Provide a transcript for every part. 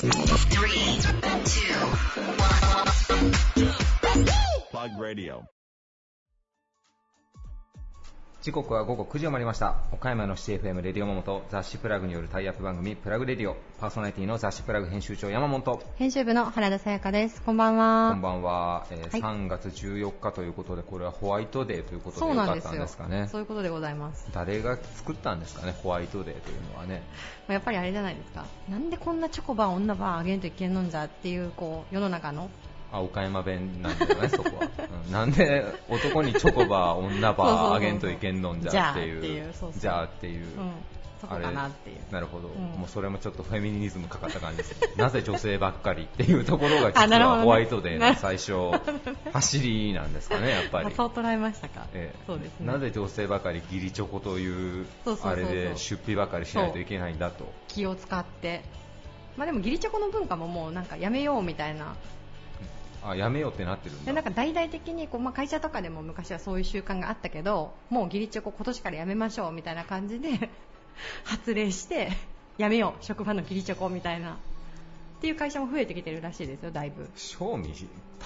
Three, two, Plug Radio. 時刻は午後9時を回りました岡山のシティ FM レディオモモと雑誌プラグによるタイアップ番組プラグレディオパーソナリティの雑誌プラグ編集長山本編集部の原田さやかです。こんばんこは。んばんは、えーはい3月14日ということでこれはホワイトデーということでよかったん。ですかねそういうことでございます。誰が作ったんですかねホワイトデーというのはねやっぱりあれじゃないですか。なんでこんなチョコバー、女バーあげんといけんのんじゃっていう、こう、世の中の。あ岡山弁なんだよね そこは、うん。なんで男にチョコバー女バーあげんといけんのんじゃっていう。じゃあっていうそこかなっていう。なるほど、ん。もうそれもちょっとフェミニズムかかった感じですね。なぜ女性ばっかりっていうところが 実はホワイトデーの最初、走りなんですかね、やっぱり。あそう捉えましたか。ええ。そうですね。なぜ女性ばかり義理チョコというあれで出費ばかりしないといけないんだと。気を使って。まあでも、義理チョコの文化ももうなんかやめようみたいな。あやめようってなってるんなんか大々的にこう、まあ、会社とかでも昔はそういう習慣があったけどもう義理チョコ今年からやめましょうみたいな感じで 発令してやめよう職場の義理チョコみたいな。っていう会社も増えてきてるらしいですよだいぶ。賞味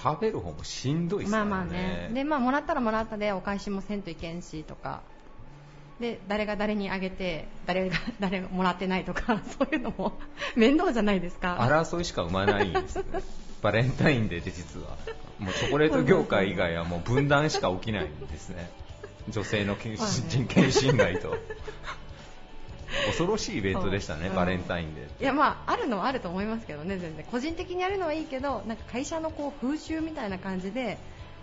食べる方もしんどいですからね。まあまあね。でまあもらったらもらったでお返しもせんといけんしとか。で誰が誰にあげて誰が 誰がもらってないとかそういうのも面倒じゃないですか。争いしか生まないんですねバレンタインデーって実は。もうチョコレート業界以外はもう分断しか起きないんですね。女性の人権侵害と。恐ろしいイベントでしたね、そう。バレンタインデーいやまああるのはあると思いますけどね全然。個人的にやるのはいいけどなんか会社のこう風習みたいな感じで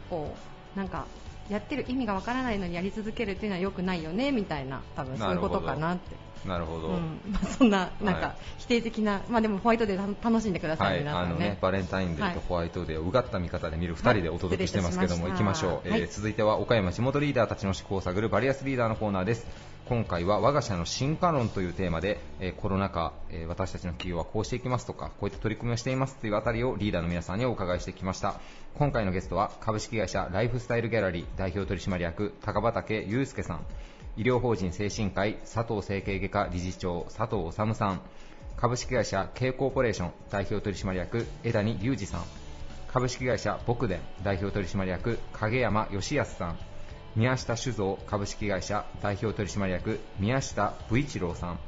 こうなんかやってる意味がわからないのにやり続けるっていうのは良くないよねみたいな多分そういうことかなってなるほど、うん。まあ、そんななんはいか否定的な、まあでもホワイトデー楽しんでくださ、はい。い、皆さんあのねね。バレンタインデーとホワイトデーをうがった見方で見る2人でお届けしてますけども、はい行きましょう、はい。えー続いては岡山地元リーダーたちの思考を探るバリアスリーダーのコーナーです。今回は我が社の進化論というテーマで、えーコロナ禍、えー私たちの企業はこうしていきますとかこういった取り組みをしていますというあたりをリーダーの皆さんにお伺いしてきました。今回のゲストは株式会社ライフスタイルギャラリー代表取締役高畑祐介さん医療法人精神科医佐藤整形外科理事長佐藤治さん。株式会社 K コーポレーション代表取締役枝谷隆二さん。株式会社ボクデン代表取締役影山義康さん。宮下酒造株式会社代表取締役宮下武一郎さん。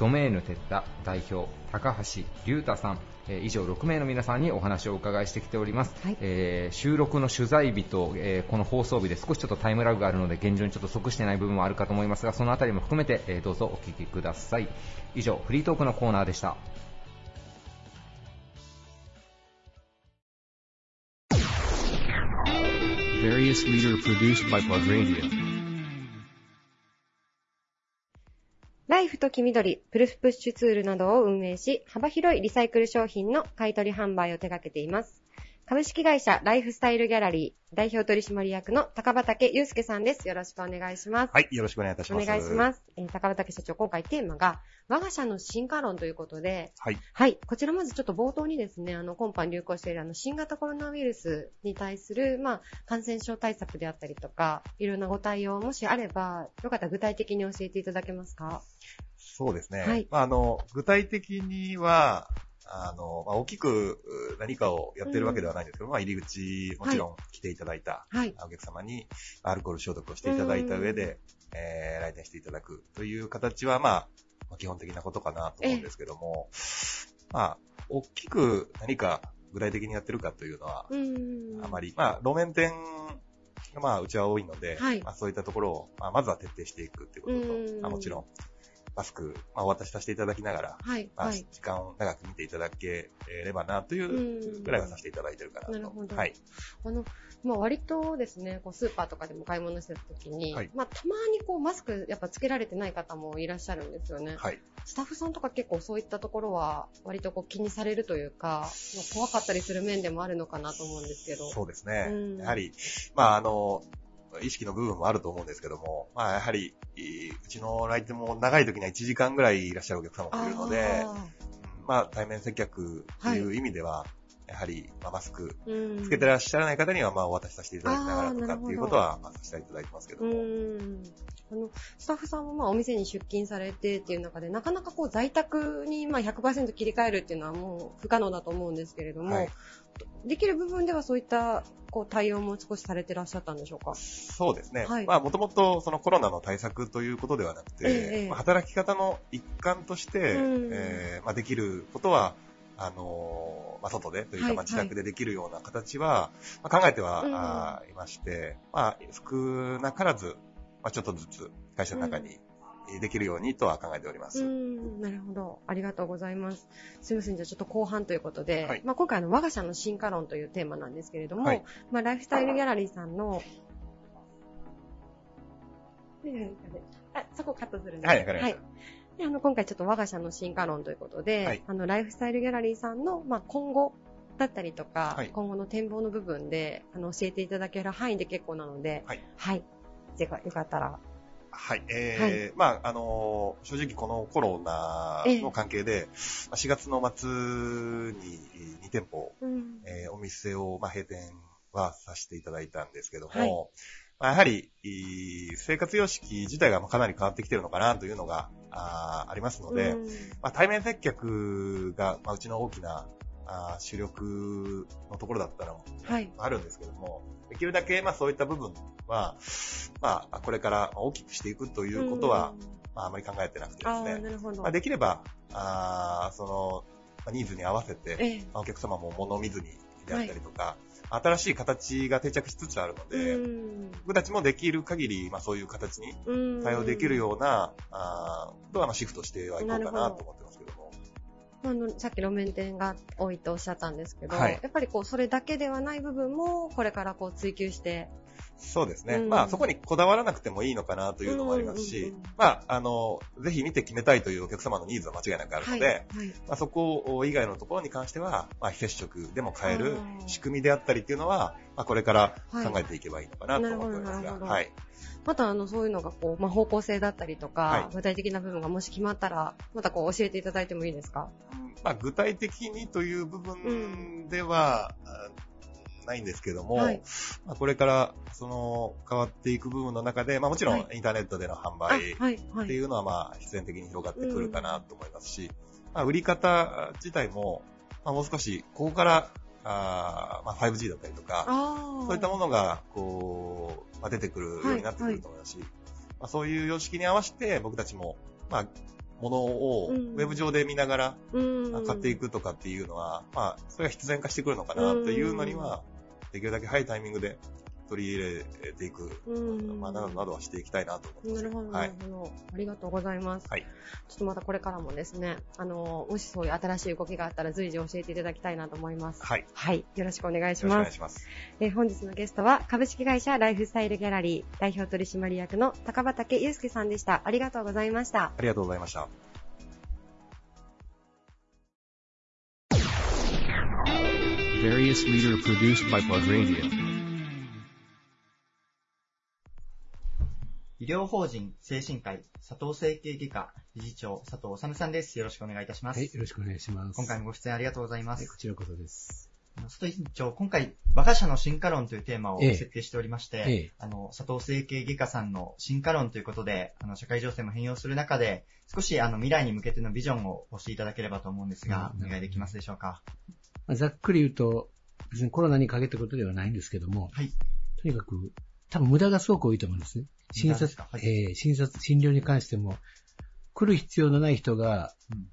ドメーヌテッタ代表高橋龍太さん、えー以上6名の皆さんにお話をお伺いしてきております、はいえー収録の取材日と、えーこの放送日で少しちょっとタイムラグがあるので現状にちょっと即してない部分もあるかと思いますがそのあたりも含めて、えーどうぞお聞きください以上フリートークのコーナーでした。Various leader produced by Plug Radio. ライフと黄緑、プルフプッシュツールなどを運営し、幅広いリサイクル商品の買取販売を手掛けています。株式会社ライフスタイルギャラリー代表取締役の高畑祐介さんです。よろしくお願いします。はい、よろしくお願いいたしおます。願いします。えー高畑社長、今回テーマが、我が社の進化論ということで、はい。はい。こちらまずちょっと冒頭にですね、あの、今般流行しているあの、新型コロナウイルスに対する、まあ、感染症対策であったりとか、いろんなご対応、もしあれば、よかったら具体的に教えていただけますか？そうですね。はいまあ、あの、具体的には、あの、まあ、大きくう何かをやってるわけではないんですけど、まあ、入り口、もちろん来ていただいた、はい。お客様にアルコール消毒をしていただいた上で、えー来店していただくという形は、まあ、まあ基本的なことかなと思うんですけども、まあ、大きく何か具体的にやってるかというのは。あまり、まあ、路面店が、まあ、うちは多いので、はい。まあ、そういったところを、まあ、まずは徹底していくっていうことうん。と、まあ、もちろん、マスク、まあ、お渡しさせていただきながら、はい。まあ、はい。時間を長く見ていただければな、というぐらいはさせていただいてるかなと。なるほどはい。あの、まあ、割とですね、こうスーパーとかでも買い物してた時に、はいまあ、たまにこうマスクやっぱつけられてない方もいらっしゃるんですよね。はい。スタッフさんとか結構そういったところは割とこう気にされるというか、まあ怖かったりする面でもあるのかなと思うんですけど。そうですね。うんやはり、まあ、あの、意識の部分もあると思うんですけども、まあ、やはり、いうちの来店も長い時には1時間ぐらいいらっしゃるお客様もいるので、あまあ、対面接客という意味では、やはり、まあ、マスクうん。つけてらっしゃらない方には、まあ、お渡しさせていただきながらとかっていうことは、まあ、させていただいてますけどうも。ん。あのスタッフさんもまあお店に出勤されてっていう中でなかなかこう在宅にまあ100%切り替えるっていうのはもう不可能だと思うんですけれども、はいできる部分ではそういったこう対応も少しされてらっしゃったんでしょうか？そうですね。はい。まあ、もともとそのコロナの対策ということではなくて、ええ。まあ働き方の一環として、うん。えーまあ、できることは、あのーまあ、外でというか、はいまあ、自宅でできるような形は、まあ、考えては、うん。あーいまして、まあ、少なからず、まあ、ちょっとずつ会社の中にできるようにとは考えております。うん、なるほど。ありがとうございます。すみません。じゃあちょっと後半ということで、はいまあ今回あの我が社の進化論というテーマなんですけれども、はいまあライフスタイルギャラリーさんの、あ、そこカットするんですはいわかりましたであの今回ちょっと我が社の進化論ということで、はいあのライフスタイルギャラリーさんの、まあ、今後だったりとか、はい今後の展望の部分であの教えていただける範囲で結構なので、はい。はい。ぜかよかったら。はい。えーまあ、あのー正直このコロナの関係で、まあ4月の末に2店舗、うん。えーお店を、まあ、閉店はさせていただいたんですけども、はいまあやはり、いい生活様式自体がまあかなり変わってきてるのかなというのがあーありますので、うんまあ、対面接客が、まあ、うちの大きなあー主力のところだったらはい。あるんですけども、できるだけ、まあ、そういった部分は、まあ、これから大きくしていくということは、うんまあ、あまり考えてなくてでああ、すね、なるほど。まあ、できれば、あーその、まあニーズに合わせて、えお客様も物を見ずにであったりとか、新しい形が定着しつつあるので、うん僕たちもできる限り、まあ、そういう形にうん対応できるような、あーとはまあシフトしてはいこうかなと思ってますけども。あの、さっき路面店が多いとおっしゃったんですけど、はいやっぱりこう、それだけではない部分も、これからこう追求して、そうですね。うんまあ、そこにこだわらなくてもいいのかなというのもありますし、うんうんうんまあ、あの、ぜひ見て決めたいというお客様のニーズは間違いなくあるので、はい。はい。まあ、そこ以外のところに関しては、まあ、非接触でも買える仕組みであったりっていうのは、まあ、これからはい考えていけばいいのかなと思っておりますが。また、あの、そういうのがこう、まあ、方向性だったりとか、はい。具体的な部分がもし決まったら、またこう、教えていただいてもいいですか？まあ、具体的にという部分では、あないんですけども、はい。まあ、これからその変わっていく部分の中で、まあ、もちろんはインターネットでの販あ、売。っていうのはまあ必然的に広がってくるかなと思いますし、まあ、売り方自体も、まあ、もう少しここからあー、まあ、5G だったりとか。そういったものがこう、まあ、出てくるようになってくると思いますし、まあ、そういう様式に合わせて僕たちも、まあ、ものをウうんェブ上で見ながら、うん。買っていくとかっていうのは、まあ、それが必然化してくるのかなというのには、できるだけ早いタイミングで取り入れていく、うんまあ、などなどはしていきたいなと思ってます。なるほど、はないるほど。ありがとうございます。はいちょっとまたこれからもですね、あの、もしそういう新しい動きがあったら随時教えていただきたいなと思います。はい。よはい。よろしくお願いしろしくおます。願いします。えー本日のゲストは、株式会社ライフスタイルギャラリー代表取締役の高畑祐介さんでした。ありがとうございました。ありがとうございました。Various leader produced by Plug Radio. 医療法人精神科医佐藤整形外科理事長佐藤治さんです。よろしくお願いいたします。はい、よろしくお願いします。今回もご出演ありがとうございまはい、す。こちらこそです。佐藤院長、今回、我が社の進化論というテーマをええ設定しておりまして、ええあの、佐藤整形外科さんの進化論ということで、あの、社会情勢も変容する中で、少しあの、未来に向けてのビジョンをお教えいただければと思うんですが、うんお願いできますでしょうか？まあ、ざっくり言うと、別にコロナにかけたことではないんですけども、はい。とにかく、多分無駄がすごく多いと思うんですね。診察はいえー診察、診療に関しても、来る必要のない人が、うん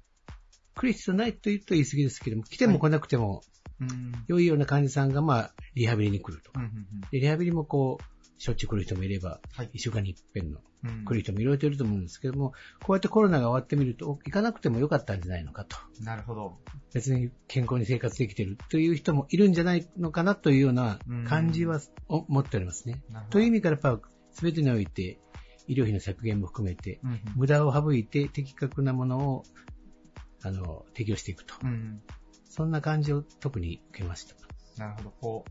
来る必要ないと言うと言い過ぎですけども、来ても来なくても、うん。良いような患者さんが、まあ、リハビリに来ると。うんうんでリハビリもこう、しょっちゅう来る人もいれば、はい一週間に一遍の来る人もいろいろいると思うんですけども、こうやってコロナが終わってみると、お行かなくてもよかったんじゃないのかと。なるほど。別に健康に生活できてるという人もいるんじゃないのかなというような感じはお持っておりますね。という意味からやっぱ全てにおいて医療費の削減も含めてうんうん無駄を省いて的確なものをあの提供していくと。うん。そんな感じを特に受けました。なるほど。こう、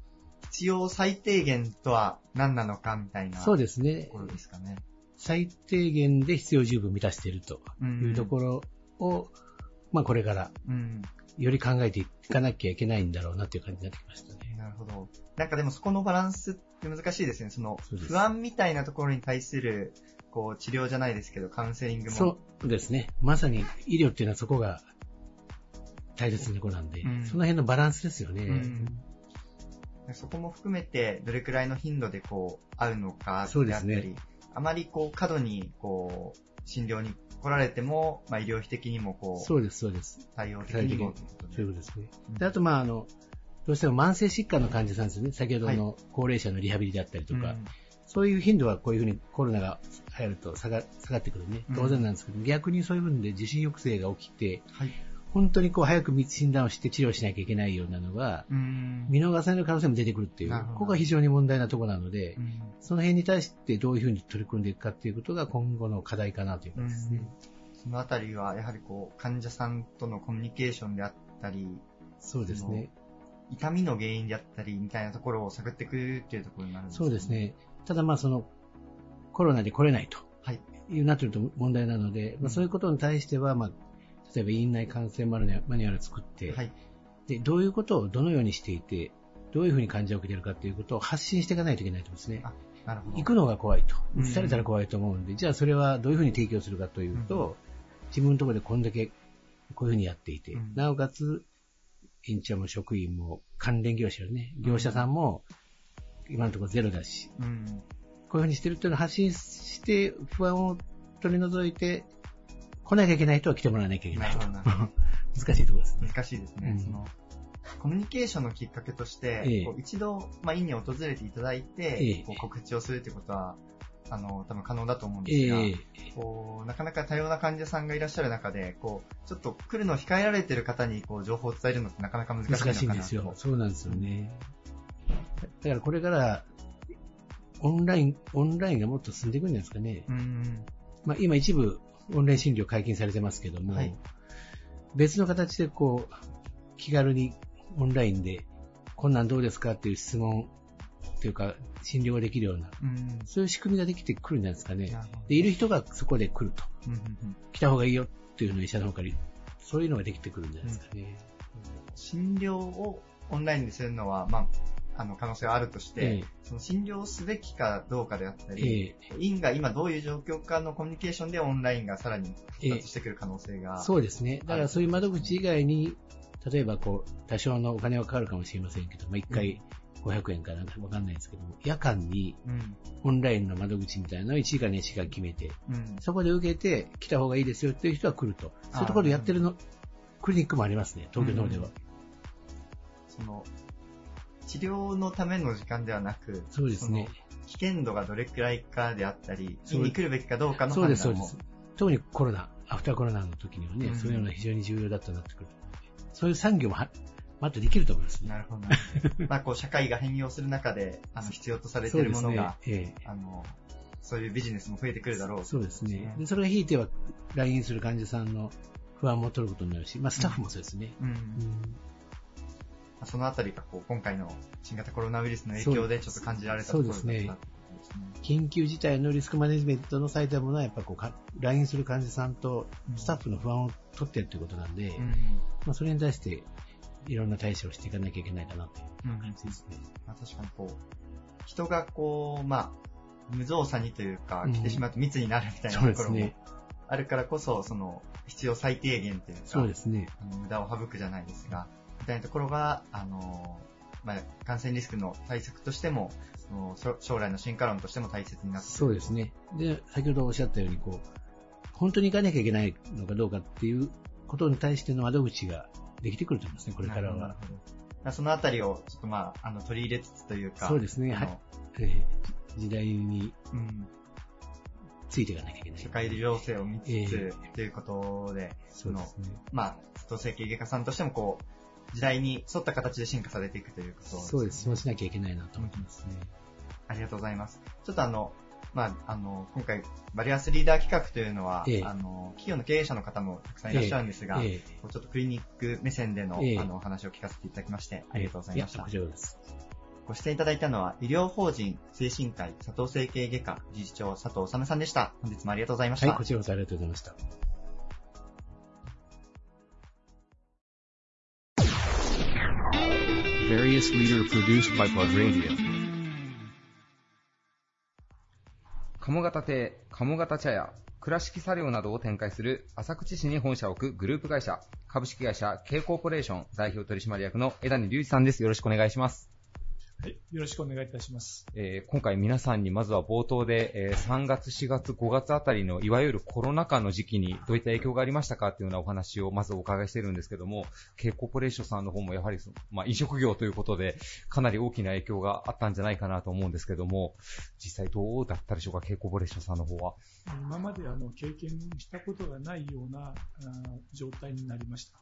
必要最低限とは何なのかみたいなそうとですねこ。ろですかね。最低限で必要十分満たしているとうんいうところを、まあこれからうん。より考えていかなきゃいけないんだろうなっていう感じになってきましたね。なるほど。なんかでもそこのバランスって難しいですね。その不安みたいなところに対する、こう、治療じゃないですけど、カウンセリングも。そうですね。まさに医療っていうのはそこが大切なところなんで、うんその辺のバランスですよね。うんそこも含めて、どれくらいの頻度でこう、会うのかそうでであったり、すねあまりこう、過度に、こう、診療に来られても、まあ、医療費的にもこう、そうです、そうです。対応的にも。そういうことですね。うんであと、まあ、あの、どうしても慢性疾患の患者さんですね。先ほどの高齢者のリハビリであったりとか、うんそういう頻度はこういうふうにコロナが流行ると下が下がってくるねうん。当然なんですけど、逆にそういう部分で受診抑制が起きて、はい。本当にこう早く診断をして治療しなきゃいけないようなのが、うん見逃される可能性も出てくるっていう、ここが非常に問題なところなので、うんその辺に対してどういうふうに取り組んでいくかっていうことが今後の課題かなという感じですね。そのあたりは、やはりこう、患者さんとのコミュニケーションであったり、そうですね。痛みの原因であったり、みたいなところを探っていくっていうところになるんですそうです。ね。ただまあその、コロナで来れないとはい。いうなってると問題なので、まあ、そういうことに対しては、まあ、例えば院内感染マニュアルを作って、はい。で、どういうことをどのようにしていて、どういうふうに患者を受けているかということを発信していかないといけないと思うんですね。あなるほど。行くのが怖いと。うん移されたら怖いと思うんで、じゃあそれはどういうふうに提供するかというと、自分のところでこんだけこういうふうにやっていて、うんなおかつ、院長も職員も関連業者のね、業者さんも今のところゼロだし、うん。こういうふうにしてるっていうのを発信して不安を取り除いて、来なきゃいけない人は来てもらわなきゃいけないと。なるほど難しいところですね。難しいですね。うんそのコミュニケーションのきっかけとして、ええこう一度、まあ、院に訪れていただいて、ええこう告知をするということは、あの、多分可能だと思うんですが、ええこうなかなか多様な患者さんがいらっしゃる中で、こう、ちょっと来るのを控えられている方に、こう、情報を伝えるのってなかなか難しいのかなと。難しいんですよ。そうなんですよね。だからこれから、オンライン、オンラインがもっと進んでいくんじゃないですかね。うん。まあ、今一部オンライン診療解禁されてますけども、はい別の形でこう、気軽にオンラインで、こんなんどうですかっていう質問というか、診療ができるような、うん。そういう仕組みができてくるんじゃないですかね。で、いる人がそこで来ると。うんうんうん来た方がいいよっていうのを医者の方からそういうのができてくるんじゃないですかね。診療をオンラインでするのは、まあ、あの、可能性はあるとして、ええその診療すべきかどうかであったえり、え院が今どういう状況かのコミュニケーションでオンラインがさらに発達してくる可能性が。そうですね。だからそういう窓口以外に、例えばこう、多少のお金はかかるかもしれませんけど、まあ、1回500円かなんかわかんないですけども、夜間にうん。オンラインの窓口みたいなのを1時間2時間決めて、うん。そこで受けて来た方がいいですよっていう人は来ると。そういうところでやってるの、クリニックもありますね、東京の方では。その、治療のための時間ではなく、そうですね。危険度がどれくらいかであったり、院に来るべきかどうかのそうです、そう判断もです。特にコロナ、アフターコロナの時にはね、うんそういうのが非常に重要だったなってくる。そういう産業もは、またできると思いますね。なるほど。まあ、こう、社会が変容する中で、あの、必要とされているものが、ね。ええあの、そういうビジネスも増えてくるだろう。そうですね。うで、それが引いては、来院する患者さんの不安も取ることになるし、まあ、スタッフもそうですね。うん。うんそのあたりが、こう、今回の新型コロナウイルスの影響でちょっと感じられたところだったですね。緊急事態のリスクマネジメントの最たるものは、やっぱこうか、来院する患者さんとスタッフの不安を取ってるということなんで、うん。まあ、それに対して、いろんな対処をしていかなきゃいけないかなといううん感じですね。まあ、確かにこう、人がこう、まあ、無造作にというか、うん来てしまうと密になるみたいなところも。あるからこそ、その、必要最低限というか、そうですね。無駄を省くじゃないですが、みたいなところが、あの、まあ、感染リスクの対策としても、将将来の進化論としても大切になってそうですね。で、先ほどおっしゃったように、こう、本当に行かなきゃいけないのかどうかっていうことに対しての窓口ができてくると思いますね、これからは。そのあたりを、ちょっとまあ、あの、取り入れつつというか、そうですねはいえー時代にうん、ついていかなきゃいけない。社会情勢を見つつ、えということで、そうですね。まあ、佐藤整形外科さんとしてもこう、時代に沿った形で進化されていくということそうです。そうしなきゃいけないなと思ってますね。ありがとうございます。ちょっとあの、まあ、あの、今回、バリアスリーダー企画というのは、ええあの、企業の経営者の方もたくさんいらっしゃるんですが、えちょっとクリニック目線での、ええあの、お話を聞かせていただきまして、ありがとうございました。ご出演いただいたのは、医療法人精神科医佐藤整形外科理事長佐藤治さんでした。本日もありがとうございました。はい、こちらこそありがとうございました。Various leader produced by Pod Radio. 鴨型亭、鴨型茶屋、倉敷茶寮などを展開する浅口市に本社を置くグループ会社、株式会社 K コーポレーション代表取締役の枝根隆二さんです。よろしくお願いします。はい、よろしくお願いいたします。えー今回皆さんにまずは冒頭で、えー3月、4月、5月あたりのいわゆるコロナ禍の時期にどういった影響がありましたかっていうようなお話をまずお伺いしてるんですけども、K コーポレーションさんの方もやはりその、まあ、飲食業ということで、かなり大きな影響があったんじゃないかなと思うんですけども、実際どうだったでしょうか、K コーポレーションさんの方は。今まであの経験したことがないような状態になりました。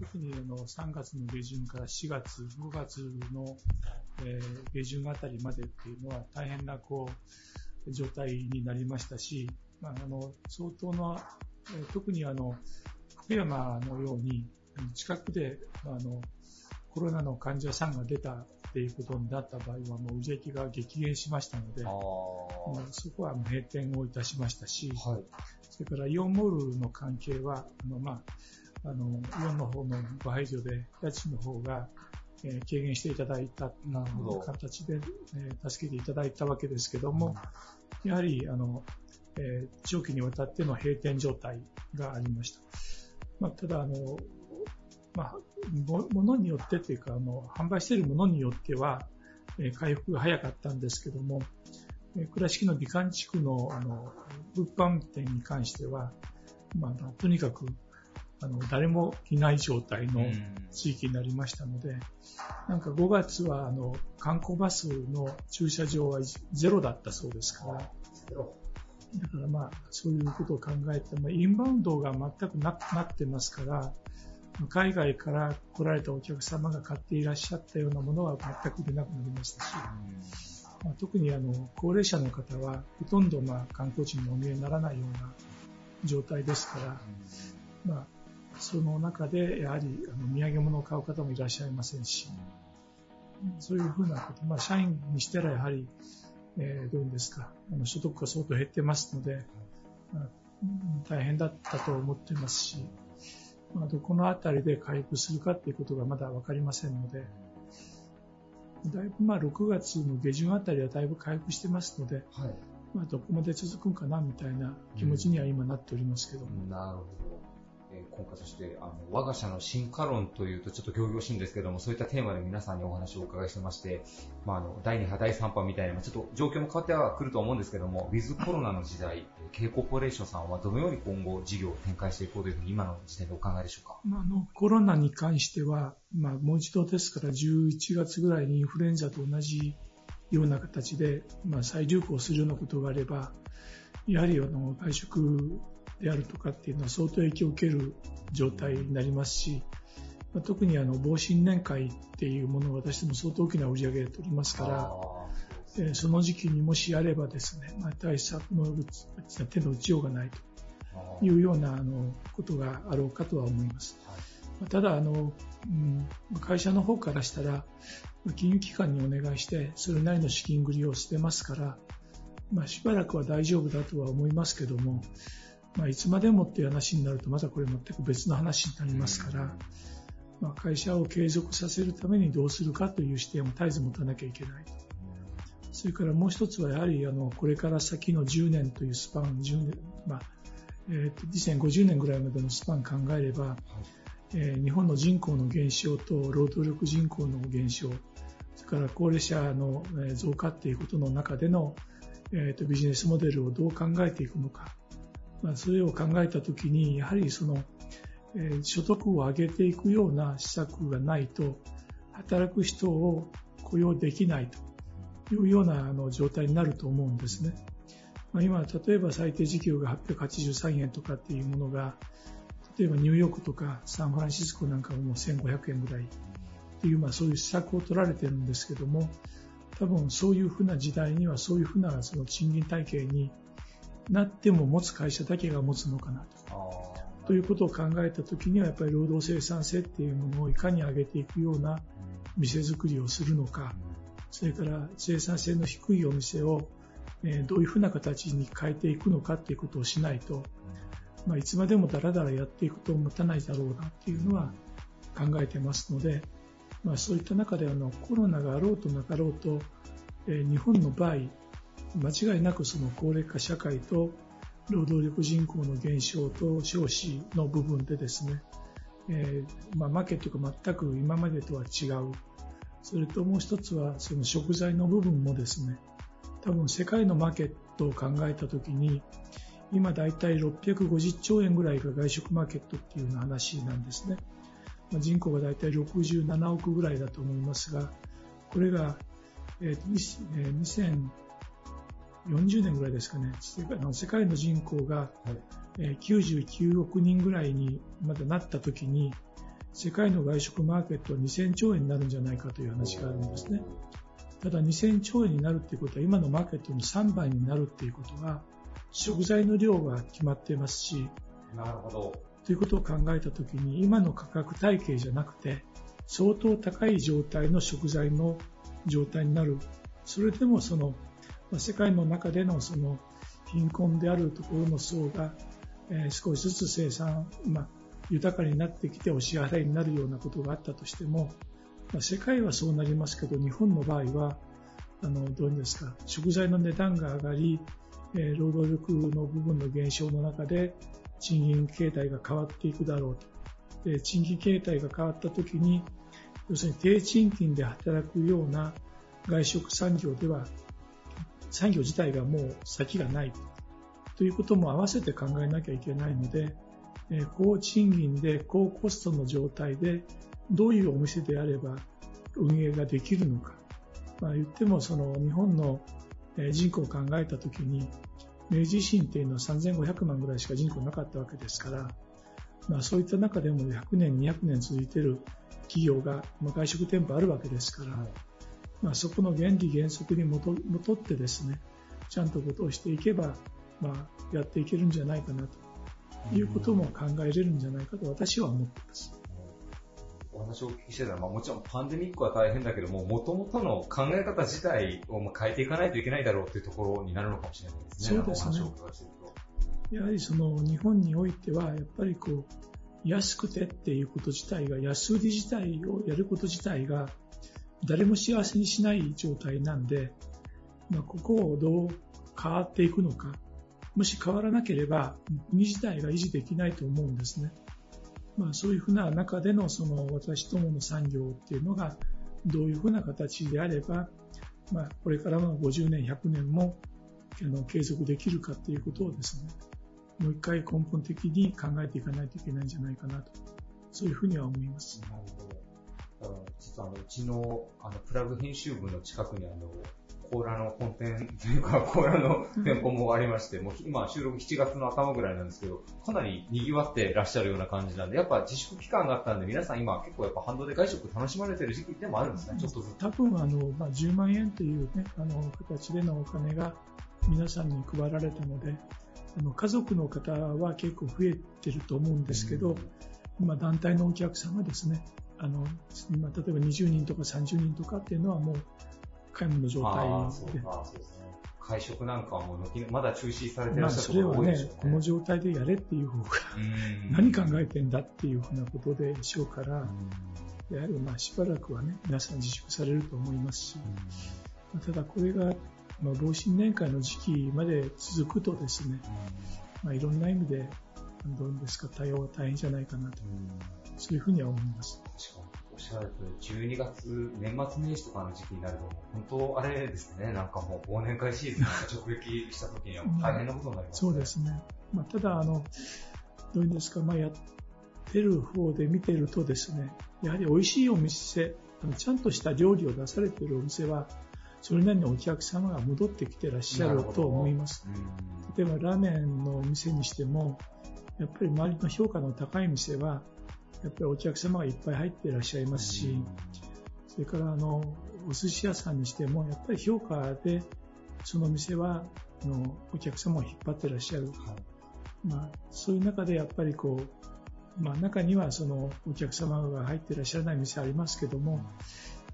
特にあの3月の下旬から4月、5月の、えー下旬あたりまでっていうのは大変なこう状態になりましたし、まあ、あの相当な、えー特にあの福山のように近くであのコロナの患者さんが出たっていうことになった場合はもう売れ行きが激減しましたので、まあそこは閉店をいたしましたし、はい。それからイオンモールの関係は、あの、まあ、あの、イオンの方のご配慮で、家賃の方が、えー軽減していただいたなど形で、えー助けていただいたわけですけども、やはり、あの、えー長期にわたっての閉店状態がありました。まあ、ただ、あの、まあ、もものによってというか、あの、販売しているものによっては、えー回復が早かったんですけども、えー倉敷の美観地区の、あの、物販店に関しては、まあ、とにかく、あの、誰もいない状態の地域になりましたので、なんか5月は、あの、観光バスの駐車場はゼロだったそうですから、だからまあ、そういうことを考えて、まあ、インバウンドが全くななってますから、海外から来られたお客様が買っていらっしゃったようなものは全く出なくなりましたし、まあ、特にあの高齢者の方はほとんどまあ観光地にお見えにならないような状態ですから、まあ、その中でやはりあの土産物を買う方もいらっしゃいませんし、そういうふうなこと、まあ、社員にしたらやはり、えーどういうんですか、あの所得が相当減ってますので、まあうん大変だったと思ってますし、まあ、どこのあたりで回復するかっていうことがまだわかりませんので、だいぶまあ6月の下旬あたりはだいぶ回復してますので、はい。まあ、どこまで続くんかなみたいな気持ちには今なっておりますけども、なるほど。え今回そして、あの、我が社の進化論というとちょっと行々しいんですけども、そういったテーマで皆さんにお話をお伺いしてまして、まあ、あの、第2波、第3波みたいな、ちょっと状況も変わってはくると思うんですけども、ウィズコロナの時代、えー K コーポレーションさんはどのように今後事業を展開していこうというふうに今の時点でお考えでしょうか？まあ、あのコロナに関しては、まあ、もう一度ですから11月ぐらいにインフルエンザと同じような形で、まあ、再流行するようなことがあれば、やはりあの外食であるとかっていうのは相当影響を受ける状態になりますし、まあ、特にあの防新年会っていうものを私ども相当大きな売り上げで取りますから、えーその時期にもしあればですね、まあ、対策の手の打ちようがないというようなあのことがあろうかとは思います。まあただあの、うん、会社の方からしたら、まあ金融機関にお願いして、それなりの資金繰りをしてますから、まあ、しばらくは大丈夫だとは思いますけども、まあ、いつまでもっていう話になると、またこれ全く別の話になりますから、まあ、会社を継続させるためにどうするかという視点を絶えず持たなきゃいけないと。それからもう一つはやはりあのこれから先の10年というスパン、10年まあえーと2050年ぐらいまでのスパン考えれば、えー日本の人口の減少と労働力人口の減少、それから高齢者のえー増加ということの中での、えーとビジネスモデルをどう考えていくのか、まあ、それを考えたときに、やはりその、えー所得を上げていくような施策がないと、働く人を雇用できないというようなあの状態になると思うんですね。まあ、今、例えば最低時給が883円とかっていうものが、例えばニューヨークとかサンフランシスコなんかはもう1500円ぐらいっていう、まあそういう施策を取られてるんですけども、多分そういうふうな時代にはそういうふうなその賃金体系になっても持つ会社だけが持つのかなと。ということを考えたときにはやっぱり労働生産性っていうものをいかに上げていくような店作りをするのか、それから生産性の低いお店をえーどういうふうな形に変えていくのかっていうことをしないと、まあ、いつまでもだらだらやっていくと持たないだろうなっていうのは考えてますので、まあ、そういった中であのコロナがあろうとなかろうと、えー日本の場合、間違いなくその高齢化社会と労働力人口の減少と少子の部分でですね、えーまあ、マーケットが全く今までとは違う。それともう一つはその食材の部分もですね、多分世界のマーケットを考えたときに、今だいたい650兆円ぐらいが外食マーケットっていうような話なんですね。まあ人口がだいたい67億ぐらいだと思いますが、これが、えーにえー2040年ぐらいですかね、世界あの人口が、えー99億人ぐらいにまだなったときに、世界の外食マーケットは2000兆円になるんじゃないかという話があるんですね。ただ2000兆円になるっていうことは今のマーケットの3倍になるっていうことは食材の量が決まっていますし、なるほど。ということを考えたときに今の価格体系じゃなくて相当高い状態の食材の状態になる。それでもそのまあ世界の中でのその貧困であるところの層が、えー少しずつ生産、まあ、豊かになってきてお支払いになるようなことがあったとしても、まあ世界はそうなりますけど日本の場合はあのどういうんですか食材の値段が上がり、えー労働力の部分の減少の中で賃金形態が変わっていくだろうと。で賃金形態が変わったときに、要するに低賃金で働くような外食産業では、産業自体がもう先がないということも合わせて考えなきゃいけないので、え高賃金で高コストの状態でどういうお店であれば運営ができるのか。まあ、言ってもその日本の人口を考えたときに明治維新っていうのは3500万ぐらいしか人口なかったわけですから、まあ、そういった中でも100年、200年続いている企業が、まあ、外食店舗あるわけですから、まあ、そこの原理原則に基にとってですねちゃんとことをしていけば、まあ、やっていけるんじゃないかなということも考えれるんじゃないかと私は思っています。お話をお聞きしてたら、まあ、もちろんパンデミックは大変だけども、もともとの考え方自体をまあ変えていかないといけないだろうというところになるのかもしれないですね。そうですね。やはりその日本においては、やっぱりこう、安くてっていうこと自体が、安売り自体をやること自体が、誰も幸せにしない状態なんで、まあ、ここをどう変わっていくのか、もし変わらなければ、国自体が維持できないと思うんですね。まあ、そういうふうな中でのその私どもの産業っていうのが、どういうふうな形であれば、まあ、これからの50年、100年もあの継続できるかっていうことをですね、もう一回根本的に考えていかないといけないんじゃないかなと、そういうふうには思います。なるほど。実はあのうちのあのプラグ編集部の近くにあの、コーラの本店というか、コーラの店舗もありまして、もう今収録7月の頭ぐらいなんですけど、かなり賑わってらっしゃるような感じなんで、やっぱ自粛期間があったんで、皆さん今結構やっぱ反動で外食楽しまれてる時期でもあるんですね、ちょっとずつ。多分あの、まあ、10万円という、ね、あの形でのお金が皆さんに配られたので、あの家族の方は結構増えてると思うんですけど、まあ、団体のお客様ですね、あの今例えば20人とか30人とかっていうのはもう皆無の状態で、ああそうですね。会食なんかはもう軒まだ中止されてまあ、らっしゃそれはるところ多いでしょうね。、ねこの状態でやれっていう方がうん何考えてんだっていうふうなことでしょうから、やはりまあしばらくはね、皆さん自粛されると思いますし、まあただこれが、まあ、防新年会の時期まで続くとですね、まあ、いろん。な意味で、どうですか、対応は大変じゃないかなと、そういうふうには思います。確かに。おっしゃると12月、年末年始とかの時期になると、本当あれですね、なんかもう忘年会シーズンが直撃した時には大変なことになりますね。そうですね。まあ、ただ、あの、どういうんですか、まあ、やってる方で見てるとですね、やはり美味しいお店、ちゃんとした料理を出されているお店は、それなりにお客様が戻ってきてらっしゃると思います。例えばラーメンのお店にしても、やっぱり周りの評価の高い店は、やっぱりお客様がいっぱい入っていらっしゃいますし、それからあのお寿司屋さんにしても、やっぱり評価で、その店はあのお客様を引っ張ってらっしゃる。まあ、そういう中でやっぱりこう、まあ、中にはそのお客様が入っていらっしゃらない店ありますけども、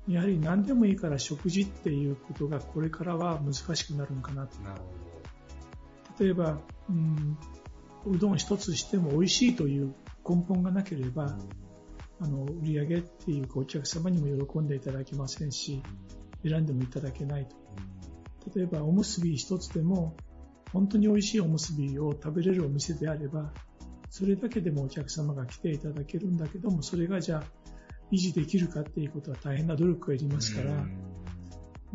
やはり何でもいいから食事っていうことがこれからは難しくなるのかなと。な例えば、うん、うどん一つしても美味しいという根本がなければ、あの売り上げっていうかお客様にも喜んでいただけませんし、選んでもいただけないと。例えばおむすび一つでも本当に美味しいおむすびを食べれるお店であれば、それだけでもお客様が来ていただけるんだけども、それがじゃあ維持できるかっていうことは大変な努力がいりますから、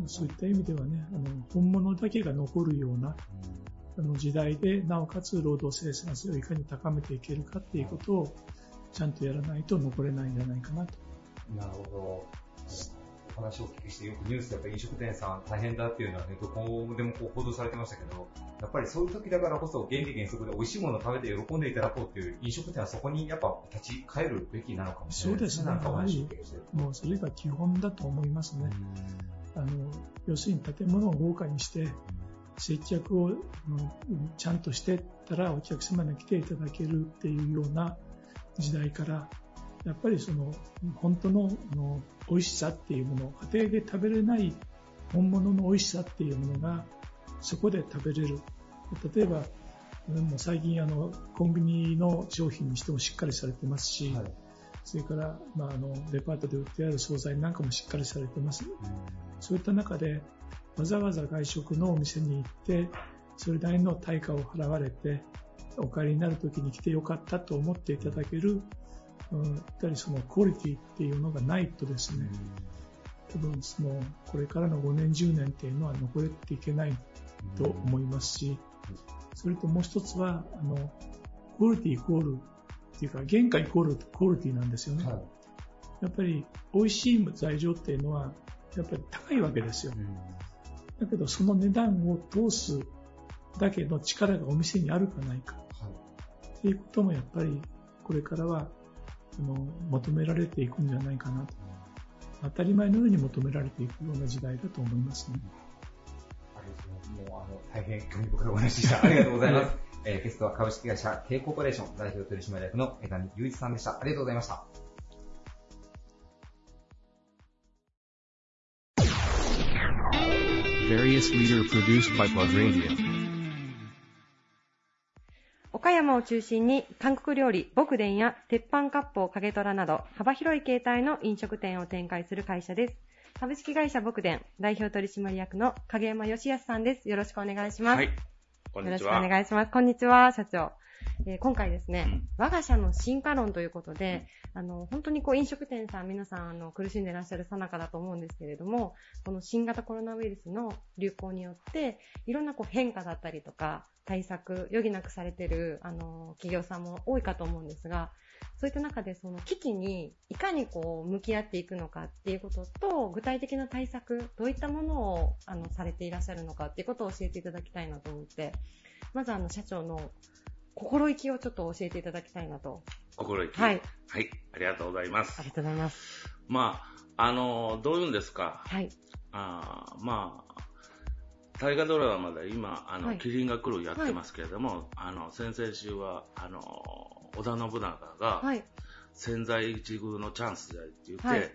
そういった意味ではね、あの本物だけが残るようなあの時代で、なおかつ労働生産性をいかに高めていけるかっていうことをちゃんとやらないと残れないんじゃないかなと。なるほど。お話をお聞きして、よくニュースでやっぱり飲食店さん大変だっていうのはね、どこでもこう報道されてましたけど、やっぱりそういう時だからこそ原理原則で美味しいものを食べて喜んでいただこうっていう飲食店はそこにやっぱ立ち返るべきなのかもしれないそうですね。なんかお話をおやはり聞きしてるもうそれが基本だと思いますね。あの要するに建物を豪華にして、接客を、うんちゃんとしてったらお客様に来ていただけるっていうような時代から、やっぱりその本当のあの美味しさっていうもの、家庭で食べれない本物の美味しさっていうものがそこで食べれる。例えば、うんもう最近あのコンビニの商品にしてもしっかりされてますし、はいそれから、まあ、あのデパートで売ってある惣菜なんかもしっかりされてます。そういった中で、わざわざ外食のお店に行って、それなりの対価を払われて、お帰りになる時に来てよかったと思っていただける、うん、やっぱりそのクオリティっていうのがないとですね、多分その、これからの5年、10年っていうのは残れていけないと思いますし、それともう一つは、あの、クオリティイコールっていうか、原価イコールクオリティなんですよね。はいやっぱり美味しい材料っていうのは、やっぱり高いわけですよ。だけど、その値段を通すだけの力がお店にあるかないか。っていうこともやっぱり、これからは、あの、求められていくんじゃないかなと。当たり前のように求められていくような時代だと思いますね。ありがとうございます。もうあの、大変興味深いお話でした。ありがとうございます。えーゲストは株式会社 K コーポレーション代表取締役の枝見雄一さんでした。ありがとうございました。Various leader produced by Plug Radio. 岡山を中心に韓国料理、牧伝や鉄板割烹影虎など幅広い形態の飲食店を展開する会社です。株式会社牧伝代表取締役の影山義康さんです。よろしくお願いします。はい。こんよろしくお。願いします。こんにちは、社長。えー今回ですね、我が社の進化論ということで、あの、本当にこう飲食店さん、皆さん、あの、苦しんでいらっしゃる最中だと思うんですけれども、この新型コロナウイルスの流行によって、いろんなこう変化だったりとか、対策、余儀なくされてる、あの、企業さんも多いかと思うんですが、そういった中で、その危機にいかにこう向き合っていくのかっていうことと、具体的な対策、どういったものをあのされていらっしゃるのかっていうことを教えていただきたいなと思って、まずあの社長の心意気をちょっと教えていただきたいなと。心意気。はい。はい。ありがとうございますあり。がとうございます。まあ、あの、どういうんですか？はい。あーまあ、大河ドラマで今、あの、はいキリンが来るやってますけれども、あの、先々週は、あの、織田信長が、はい。千載一遇のチャンスだって言って、はい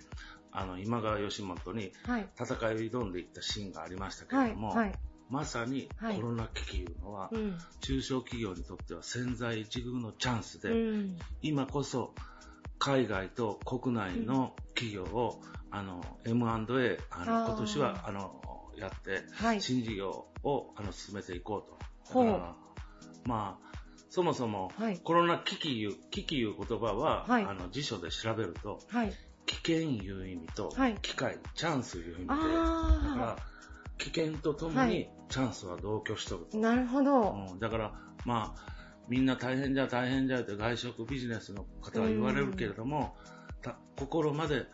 あの、今川義元にはい。戦いを挑んでいったシーンがありましたけはい。れども、はい。まさにはいコロナ危機いうのは、うん。中小企業にとっては千載一遇のチャンスで、うん。今こそ海外と国内の企業を、あの M&A あの今年はあのやって、はい。新事業をあの進めていこうと。まあそもそも、はいコロナ危機いう危機いう言葉は、はいあの辞書で調べるとはい。危険いう意味と、はい機会チャンスいう意味でだかあら危険とともはにいチャンスは同居しとる。なるほど。うん、だから、まあ、みんな大変じゃ大変じゃって外食ビジネスの方は言われるけれども、た心まで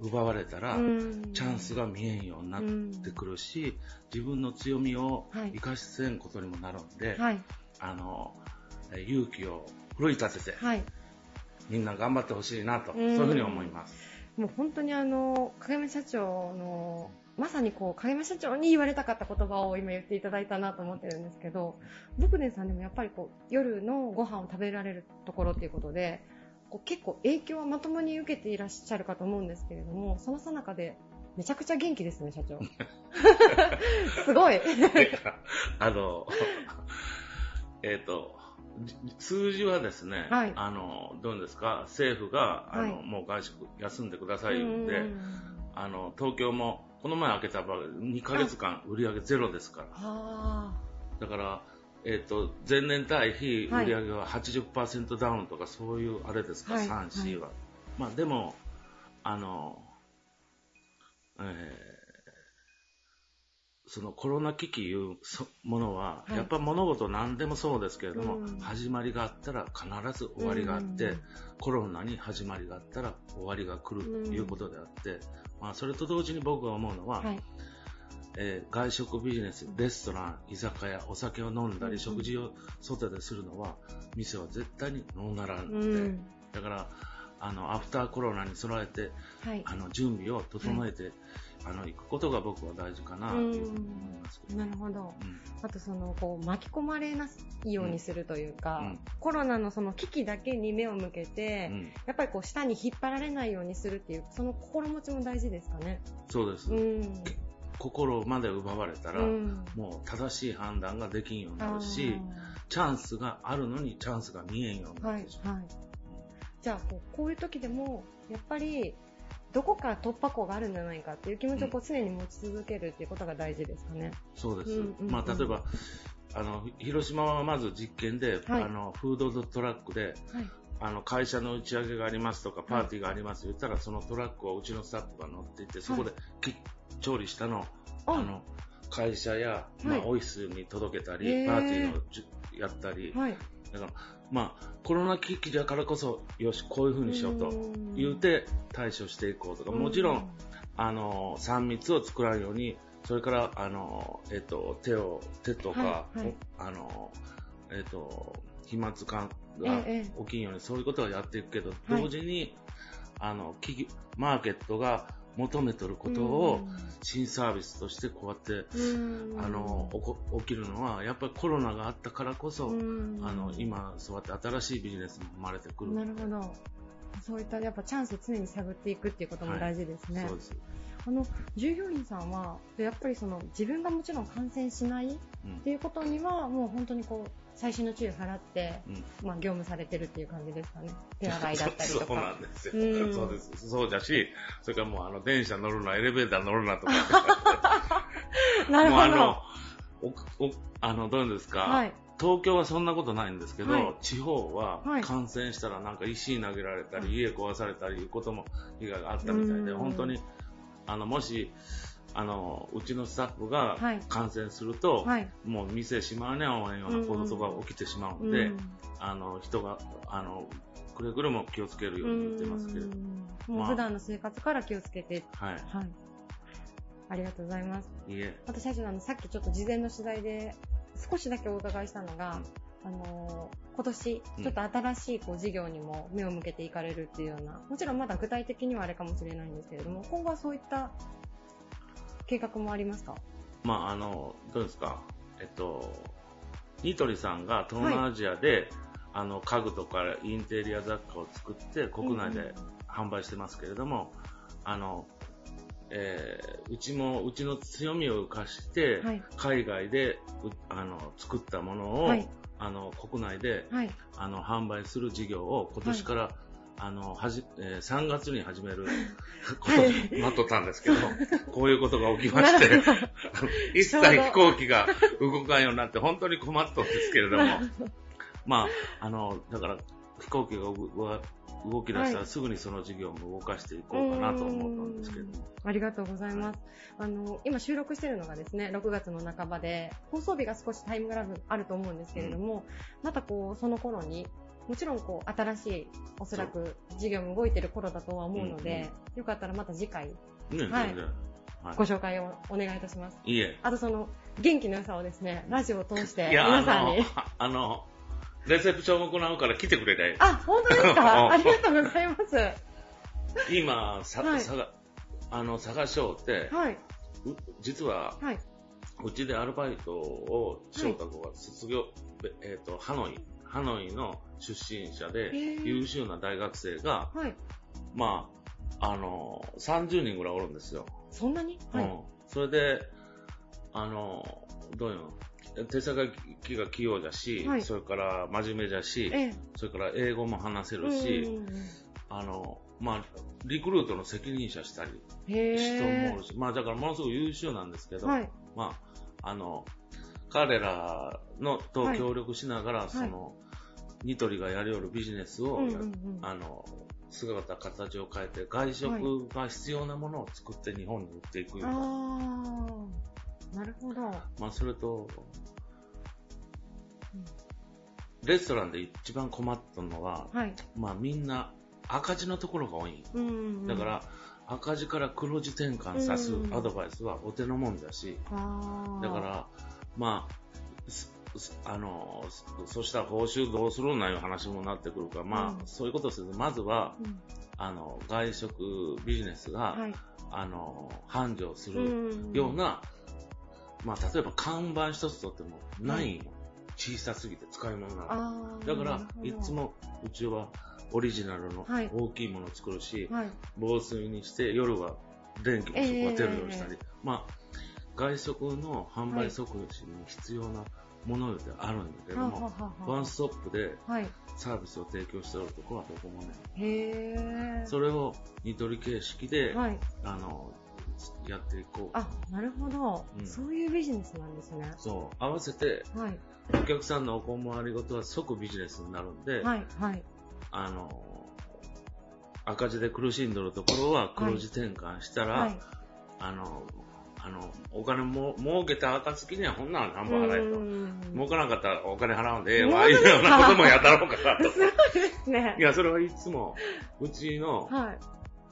奪われたら、うんチャンスが見えんようになってくるし、自分の強みをはい生かせんことにもなるんで、はい。あの、え勇気を奮い立てて、はい。みんな頑張ってほしいなと、んそういうふうに思います。もう本当にあの、影山社長の、まさにこう、影山社長に言われたかった言葉を今言っていただいたなと思ってるんですけど、僕ねさんでもやっぱりこう、夜のご飯を食べられるところっていうことで、こう結構影響はまともに受けていらっしゃるかと思うんですけれども、そのさなかで、めちゃくちゃ元気ですね、社長。すごい。あの、えっ、と、じ数字はですね、はいあの、どうですか、政府が、あの、はいもう外食休んでください言って、うんあの、東京も、この前開けたばかり、2ヶ月間売り上げゼロですから。はだから、えっ、と、前年対比はい。売り上げは80%ダウンとか、そういうあれですか、はい。3、4は。まあ、でも、あの、えーそのコロナ危機いうそものは、はい。やっぱ物事何でもそうですけれども、うん。始まりがあったら必ず終わりがあって、うん。コロナに始まりがあったら終わりが来るうんということであって、まあ、それと同時に僕が思うのは、はい。えー外食ビジネス、レストラン、居酒屋、お酒を飲んだり、うん。食事を外でするのは、店は絶対にノーならんうので、ん。だから、あの、アフターコロナに備えて、はい。あの、準備を整えて、あの、行くことが僕は大事かな、というふうに思いますけど。なるほど。うんあとそのこう巻き込まれないようにするというか、うんコロナのその危機だけに目を向けて、うんやっぱりこう下に引っ張られないようにするっていうその心持ちも大事ですかね。そうです。うん。心まで奪われたら、うんもう正しい判断ができんようになるし、チャンスがあるのにチャンスが見えんようになってしまう。はい。じゃあこうこういう時でもやっぱりどこか突破口があるんじゃないかっていう気持ちをこう常に持ち続けるっていうことが大事ですかね。そうです。うんうんうん。まあ、例えば、あの、広島はまず実験で、はい。あの、フードトラックで、はい。あの、会社の打ち上げがありますとか、パーティーがあります言ったら、そのトラックをうちのスタッフが乗っていて、そこでき調理したのを、あ。あの、会社や、まあ、はい。オフィスに届けたり、パーティーのじゅやったり、はい。だから、まあ、コロナ危機だからこそ、よし、こういうふうにしようとうん。言うて対処していこうとか、もちろん、あの、3密を作らんように、それから、あの、えっと、手を、手とか、はいはい。おあの、えっと、飛沫感がええ。起きんように、そういうことはやっていくけど、はい。同時に、あの、企業、マーケットが求めとることを、新サービスとしてこうやって、うんあの、起きるのは、やっぱりコロナがあったからこそ、うんあの、今、そうやって新しいビジネスも生まれてくる。なるほど。そういったやっぱチャンスを常に探っていくっていうことも大事ですね。そうです。あの従業員さんはやっぱりその自分がもちろん感染しないっうんていうことにはもう本当にこう細心の注意を払って、うんまあ業務されてるっていう感じですかね。手洗いだったりとか。そうなんですよ。うんそうです。そうだし、それからもうあの、電車乗るな、エレベーター乗るなとか。なるほど。もうあの、お、お、あの、どういうんですか、はい。東京はそんなことないんですけど、はい地方ははい感染したらなんか石投げられたり、家壊されたりいうことも被害があったみたいで、うん本当に、あの、もし、あの、うちのスタッフがはい感染すると、はい。もう店閉まらねえようなことが起きてしまうので、うんあの、人が、あの、くれぐれも気をつけるように言ってますけれど。うんもうまあ普段の生活から気をつけて、はい。はい。ありがとうございます。いいえ。あと社長あのさっきちょっと事前の取材で少しだけお伺いしたのが、あのー今年うんちょっと新しいこう事業にも目を向けていかれるっていうような、もちろんまだ具体的にはあれかもしれないんですけれども、今後はそういった計画もありますか？まあ、あの、どうですか？えっと、ニトリさんが東南アジアで、あの、家具とかインテリア雑貨を作って国内で販売してますけれども、あの、えーうちも、うちの強みを生かして、はい。海外でうあの作ったものを、はい。あの国内ではい。あの販売する事業を今年から、あのはじえー3月に始める ことになっとったんですけど、こういうことが起きまして、一切飛行機が動かんようになって本当に困っとんですけれども、まあ、あの、だから飛行機が動動き出したはい。らすぐにその事業も動かしていこうかなと思ったんですけれども。ありがとうございます。あの、今収録してるのがですね、6月の半ばで、放送日が少しタイムラグあると思うんですけれども、またこう、その頃に、もちろんこう、新しい、おそらく事業も動いてる頃だとは思うので、よかったらまた次回、ね、はいご紹介をお願いいたします。いいえ。あとその、元気の良さをですね、ラジオを通して、皆さんに。あの、あの、レセプションを行うから来てくれない。あ、本当ですか？ありがとうございます。今、さ、はいさが、あの、探しようって、はい。う実は、はい。うちでアルバイトを翔太子が卒業、えっ、と、ハノイ、ハノイの出身者で優秀な大学生が、はい。まあ、あの、30人ぐらいおるんですよ。そんなに？はい。うん。それで、あの、どういうの？手先が器用だし、はいそれから真面目だし、ええそれから英語も話せるし、あの、まあ、リクルートの責任者したり、うんへ人もる。し、まあだからものすごく優秀なんですけど、はい。まあ、あの、彼らのとはい協力しながら、その、ニトリがやりよるビジネスを、うんうんうんあの、姿、形を変えて、外食が必要なものを作って日本に売っていくような、ああ、なるほど。まあそれと、レストランで一番困ったのは、はい。まあみんな赤字のところが多いうんうん。だか、ら、赤字から黒字転換さすうんアドバイスはお手のもんだし。だから、まあ、あの、そそしたら報酬どうするんないう話もなってくるから、まあ、うんそういうことをすると、まずは、うん、あの、外食ビジネスが、はい。あの、繁盛すうるんような、まあ、例えば看板一つとってもない。小さすぎて使い物なの。だからいつ。もうちはオリジナルのはい大きいものを作るし、はい。防水にして夜は電気もそこは出るようにしたり、まあ、外食の販売促進に必要なものであるんだけどはも、はははワンストップではい。サービスを提供しておるところはどこもね、へえ。それをニトリ形式で、はい。あの、やっていこう。あ、なるほど、うんそういうビジネスなんですね。そう。合わせて、はい。お客さんのお困りごとは即ビジネスになるんで、はい。はい。あの、赤字で苦しんでるところは黒字転換したら、はい。あの、あの、お金も、儲けた暁にはほんなら何本払えと。と儲からなかったらお金払うんでええわ、いうようなこともやったろうかなと。すごいですねい。や、それはいつも、うちのはい。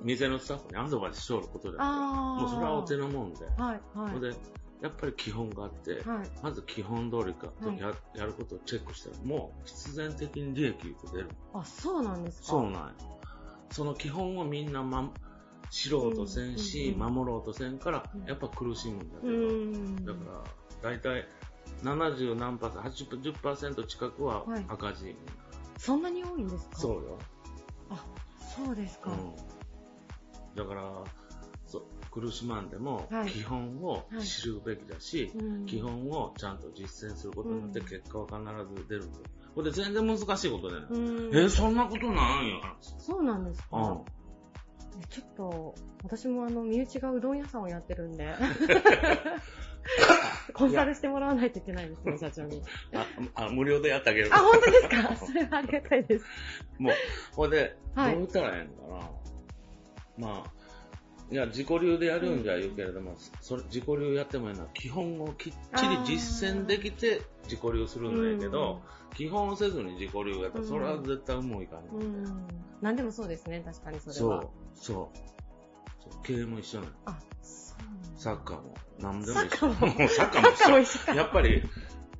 店のスタッフにアドバイスしとることだから、ああ。もうそれはお手のもんで。はい。はい。それで、やっぱり基本があって、はい。まず基本通りか、はいややることをチェックしたら、もう必然的に利益が出る。あ、そうなんですかそうなんよその基本をみんな、ま、知ろうとせんし、守ろうとせんからうん、やっぱ苦しむんだけうど、ん。だから、大体、70何パーセント、80%、10%近くははい赤字。そんなに多いんですか？そうよ。あ、そうですか。うん。だから、そう苦しまんでもはい、基本を知るべきだし、うん基本をちゃんと実践することによってうん結果は必ず出るんだよ。これで全然難しいことだよ。うん。え、そんなことないよ。そうなんですか？うん。えちょっと、私もあの、身内がうどん屋さんをやってるんで、コンサルしてもらわないといけないですね、社長に。あ、あ無料でやってあげるあ、本当ですか？それはありがたいです。もう、ほいで、どうはい言ったらええんかな？まあ、いや、自己流でやるんじゃ言うけれども、それ、自己流やってもいいのは、基本をきっちり実践できて自己流するんだやけど、基本をせずに自己流やったら、それは絶対うもいかんね、うん。何でもそうですね、確かにそれは。そう、そう。そう経営も一緒なの。あ、そうサッカーも、何でも一緒。サッカーもサッカーも一緒。一緒かやっぱり、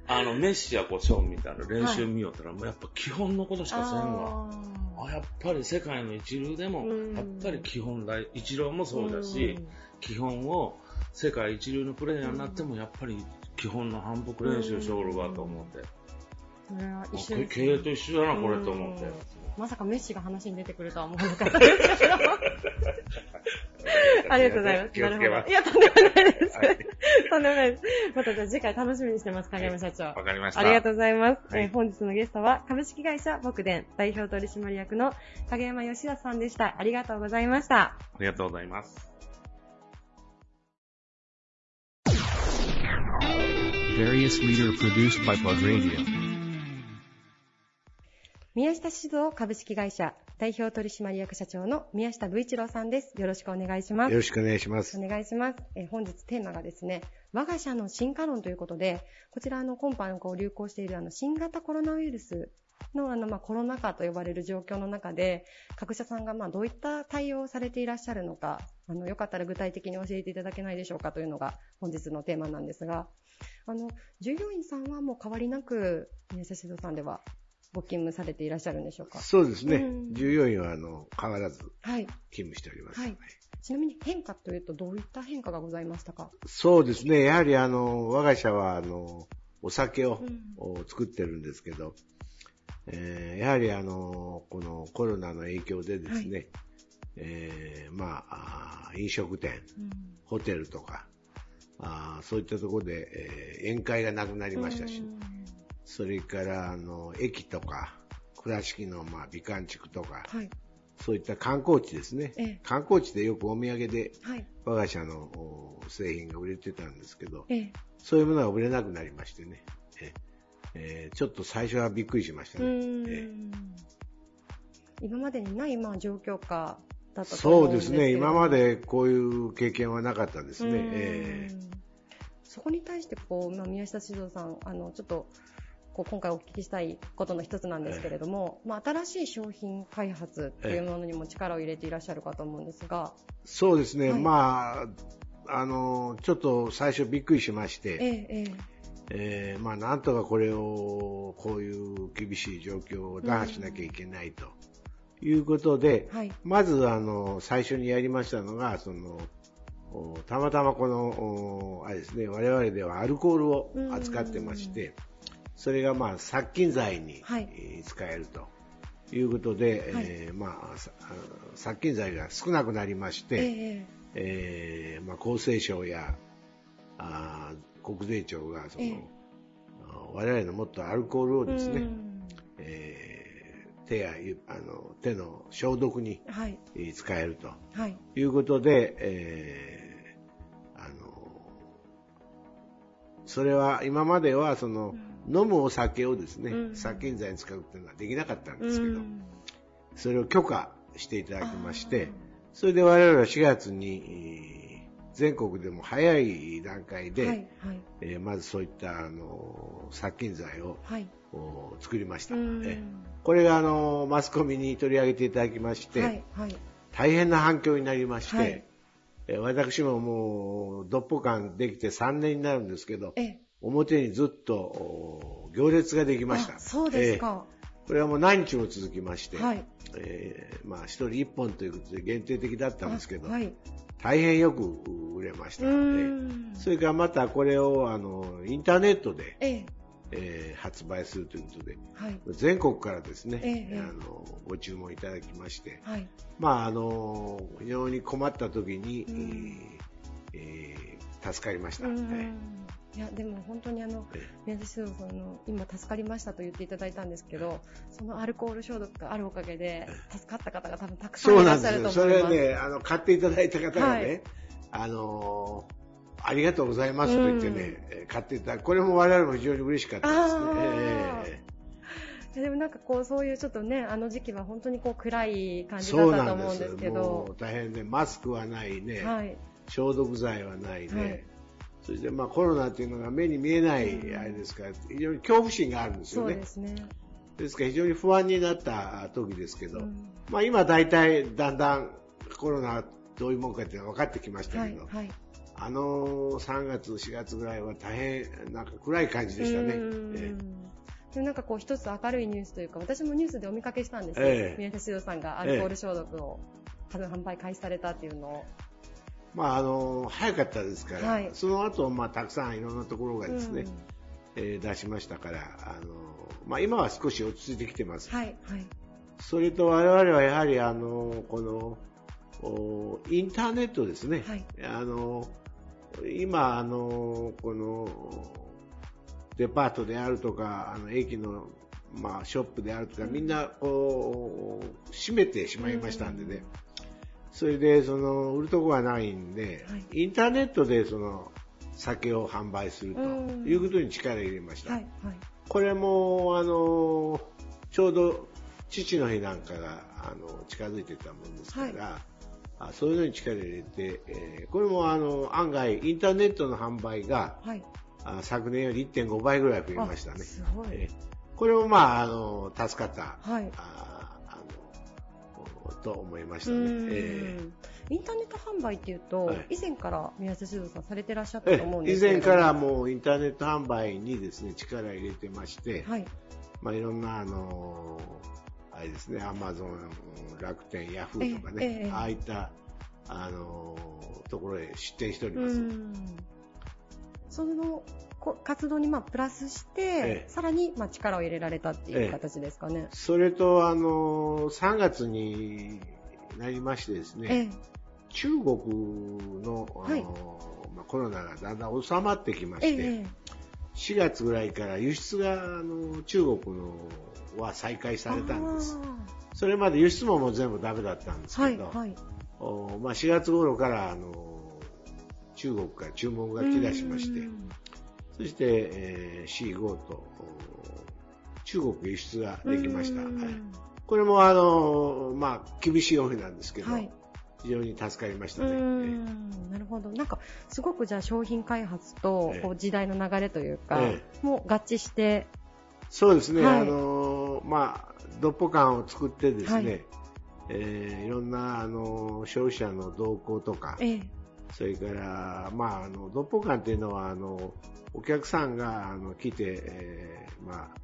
あの、メッシやこう、ショーンみたいな練習見よったら、もうやっぱ基本のことしかせんわ。ああ、やっぱり世界の一流でもうん、やっぱり基本大、一郎もそうだし、基本を世界一流のプレイヤーになっても、やっぱり基本の反復練習しょるわと思って。経営と一緒だな、これと思ってうん。まさかメッシが話に出てくるとは思わなかったですけど。ありがとうございます。気をつけます。なるほどいや、とんでもないです。はいとんでもないです。またじゃあ次回楽しみにしてます、影山社長。わかりました。ありがとうございます。はいえー本日のゲストは株式会社木電代表取締役の影山義也さんでした。ありがとうございました。ありがとうございます。Various leader produced by Plug Radio. 宮下酒造株式会社代表取締役社長の宮下武一郎さんです。よろしくお願いします。よろしくお願いします。お願いします。えー本日テーマがですね、我が社の進化論ということで、こちらあの今般こう流行しているあの新型コロナウイルスのあのまあコロナ禍と呼ばれる状況の中で、各社さんがまあどういった対応をされていらっしゃるのか、あのよかったら具体的に教えていただけないでしょうかというのが本日のテーマなんですが、あの従業員さんはもう変わりなく宮下酒造さんではご勤務されていらっしゃるんでしょうか？そうですね。うん従業員はあの変わらずはい。勤務しております。はい。ちなみに変化というとどういった変化がございましたか？そうですね。やはりあの、我が社はあの、お酒を、作ってるんですけど、えーやはりあの、このコロナの影響でですね、えーまあ飲食店、ホテルとか、あーそういったところで、えー宴会がなくなりましたし、それから、あの、駅とか、倉敷の、まあ、美観地区とか、はい。そういった観光地ですね。ええ観光地でよくお土産ではい。我が社のお製品が売れてたんですけど、ええ。そういうものが売れなくなりましてね。ええーちょっと最初はびっくりしましたうね。今までにない、まあ、状況下だったとそうですね。思うんですけれども今までこういう経験はなかったですね。うーんえそこに対してこう、まあ、宮下指導さん、あのちょっとこう今回お聞きしたいことの一つなんですけれども、まあ、新しい商品開発っていうものにも力を入れていらっしゃるかと思うんですが、そうですね。はい。まあ、あの、ちょっと最初びっくりしまして、ええええ。ーまあ、なんとかこれを、こういう厳しい状況を打破しなきゃいけないと。いうことで、えはい、まず、あの、最初にやりましたのが、その、おたまたまこの、おあれですね、我々ではアルコールを扱ってまして、それがまあ殺菌剤に、使えるということで、はい。えーまあ、殺菌剤が少なくなりましえて、ええーまあ、厚生省やあー国税庁がその、ええ。あ我々のもっとアルコールをですね、うん。えー手やゆあの手の消毒に使えると。はい、いうことで、えーあのそれは今まではその、飲むお酒をですね、うん。殺菌剤に使うっていうのはできなかったんうですけど、ん。それを許可していただきましてあ、それで我々は4月に、えー全国でも早い段階で、ーはい、はい、えーまずそういったあの殺菌剤をはい、お作りました。うん。えーこれがあのマスコミに取り上げていただきまして、はい、はい、大変な反響になりまして、はい。えー私ももう、どっぽ間できて3年になるんですけど、ええ表にずっとお行列ができました。あそうですか、えーこれはもう何日も続きまして、はい、えーまあ一人一本ということで限定的だったんですけど、あはい、大変よく売れました。うえん。ーそれからまたこれをあのインターネットで、ええ。えー発売するということで、はい、全国からですね、ええあのご注文いただきまして、はい、まああの非常に困った時に、うん。えーえー助かりました。うん。えいやでも本当にあのええ。宮田指導さんの今助かりましたと言っていただいたんですけどそのアルコール消毒があるおかげで助かった方が多分たくさんいらっしゃなんですよ。ると思います。それね、あの買っていただいた方がね、はい。あのありがとうございますと言ってね、えー買っていたこれも我々も非常に嬉しかったですね。えいやでもなんかこうそういうちょっとねあの時期は本当にこう暗い感ーじだったとそうなんで思うんですすけもどう、大変ね、マスクはないね、はい、消毒剤はないね、はいそしてまあコロナっていうのが目に見えないあれですから、非常に恐怖心があるんですよね。そうですね。ですから非常に不安になった時ですけど、うんまあ今大体だんだんコロナどういうもんかっていうのが分かってきましたけど、はいはい。あの3月、4月ぐらいは大変なんか暗い感じでしたね。でもなんかこう一つ明るいニュースというか私もニュースでお見かけしたんですよ、ええ宮田指導さんがアルコール消毒を多分販売開始されたっていうのを、まああの早かったですから、はいその後まあたくさんいろんなところがですね、うんえー出しましたから、あのまあ今は少し落ち着いてきてます。はいはいそれと我々はやはりあのこのおインターネットですね。はいあの今あのこのデパートであるとかあの駅のまあショップであるとかみんなこう閉めてしまいましたんでね。それでその売るとこがないんで、はい。インターネットでその酒を販売するとうん。いうことに力を入れました。はいはい。これも、あの、ちょうど父の日なんかが、あの、近づいてたもんですから、あそういうのに力を入れて、えーこれも、あの、案外、インターネットの販売が、はい。あ昨年より1.5倍ぐらい増えましたね。あ。すごい、えーこれも、まあ、あの、助かった、はいと思いましたね。うん。えインターネット販売っていうと、はい。以前から宮田指導さんされてらっしゃっーたと思うんですけ以前からもうインターネット販売にですね、力を入れてまして、はい。まあ、いろんな、あのーあれですね、アマゾン、楽天、ヤフーとかええええ、ねああいった、あのーところへ出店しておりうます。ん。そのこ活動にまあプラスして、ええ。さらにまあ力を入れられたっていう形ですかね。それと、あのー3月になりましてですえね、中国の、あのーはい。まあ、コロナがだんだん収まってきまして、ええ4月ぐらいから輸出があの中国のは再開されたんです。それまで輸出ももう全部ダメだったんですはい、けど、はい。おまあ、4月頃からあの中国から注文が来だしまして、そして、えー C5 とお中国輸出ができました。はい、これもあの、まあ、厳しい思いなんですけど、はい。非常に助かりましたね。ん。なるほど。なんか、すごくじゃあ商品開発とええ。こう時代の流れというか、え。もう合致して、そうですね、はい。あのまあ、ドッポ缶を作ってですね、はい。えーいろんなあの消費者の動向とか、ええそれから、まあ、あのドッポ缶っていうのはあのお客さんがあの来て、えーまあ、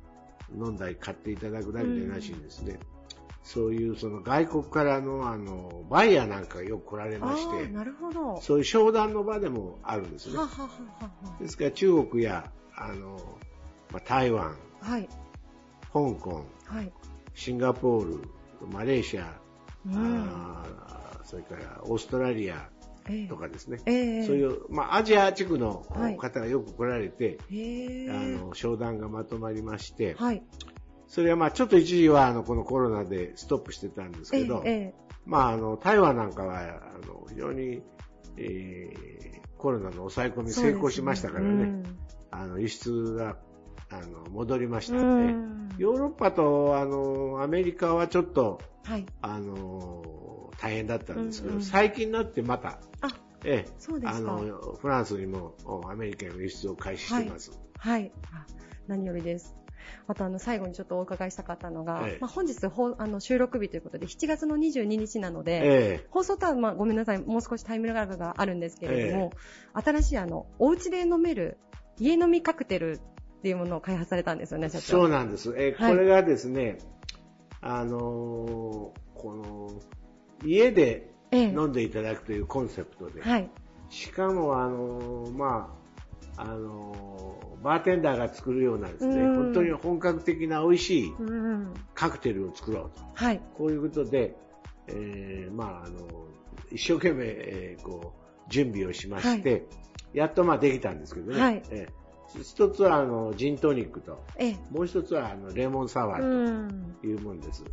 飲んだり買っていただくだけでなしにですね、そういうその外国からのあのバイヤーなんかがよく来られまして、なるほど。そういう商談の場でもあるんですねは。はははですから中国やあの、まあ、台湾、は。はい。香港、はい。シンガポール、マレーシア、うんあーそれからオーストラリアええとかですね、ええ。そういう、まあ、アジア地区のはい。方がよく来られて、へえ。あの商談がまとまりまして、はい。それはまあちょっと一時はあのこのコロナでストップしてたんですけど、えええまあ、あの台湾なんかはあの非常に、えーコロナの抑え込み成功しましたからね、うんあの輸出があの戻りました、うん。ねヨーロッパとあのアメリカはちょっとはい。あの大変だったんですけど、うんうん最近になってまた、あええそうですかあのフランスにもおアメリカへの輸出を開始しています。はい。あ何よりです。あとあの最後にちょっとお伺いしたかったのが、ええまあ、本日ほうあの収録日ということで7月の22日なので、ええ放送とは、まあ、ごめんなさい、もう少しタイムラグがあるんですけれども、新しいあの、お家で飲める家飲みカクテルっていうものを開発されたんですよね、社長。そうなんです。えーはいこれがですね、あのーこの、家でええ飲んでいただくというコンセプトで、はい。しかも、あのーまあ、あのーバーテンダーが作るようなですね、うん本当に本格的な美味しいうん。カクテルを作ろうと。はい。こういうことで、えーまあ、あの一生懸命、えーこう、準備をしまして、やっとまあできたんですけどね。はいえー一つはあのジントニックと、ええ。もう一つはあのレモンサワうーん。というもんです。え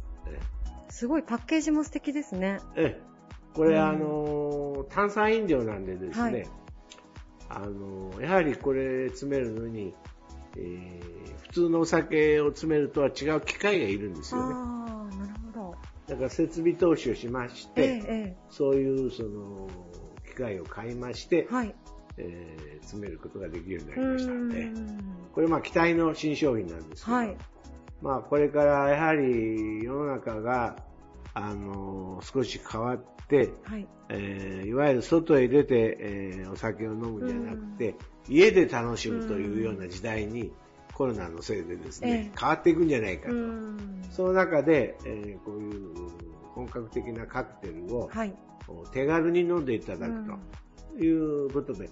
すごいパッケージも素敵ですね。ええこれ、うんあの炭酸飲料なんでですね、はいあのやはりこれ詰めるのに、えー普通のお酒を詰めるとは違う機械がいるんですよね。ああ、なるほど。だから設備投資をしまして、ええ、えそういうその機械を買いまして、え。はい。えー詰めることができるようになうりました。んええこれまあ期待の新商品なんですけど、はい。まあこれからやはり世の中が、あの少し変わって、はい。えーいわゆる外へ出て、えーお酒を飲むんじゃなくて、家で楽しむというような時代に、コロナのせいでですね、ええ変わっていくんじゃないかうと。ん。その中で、えーこういう本格的なカクテルをはい。手軽に飲んでいただくということで、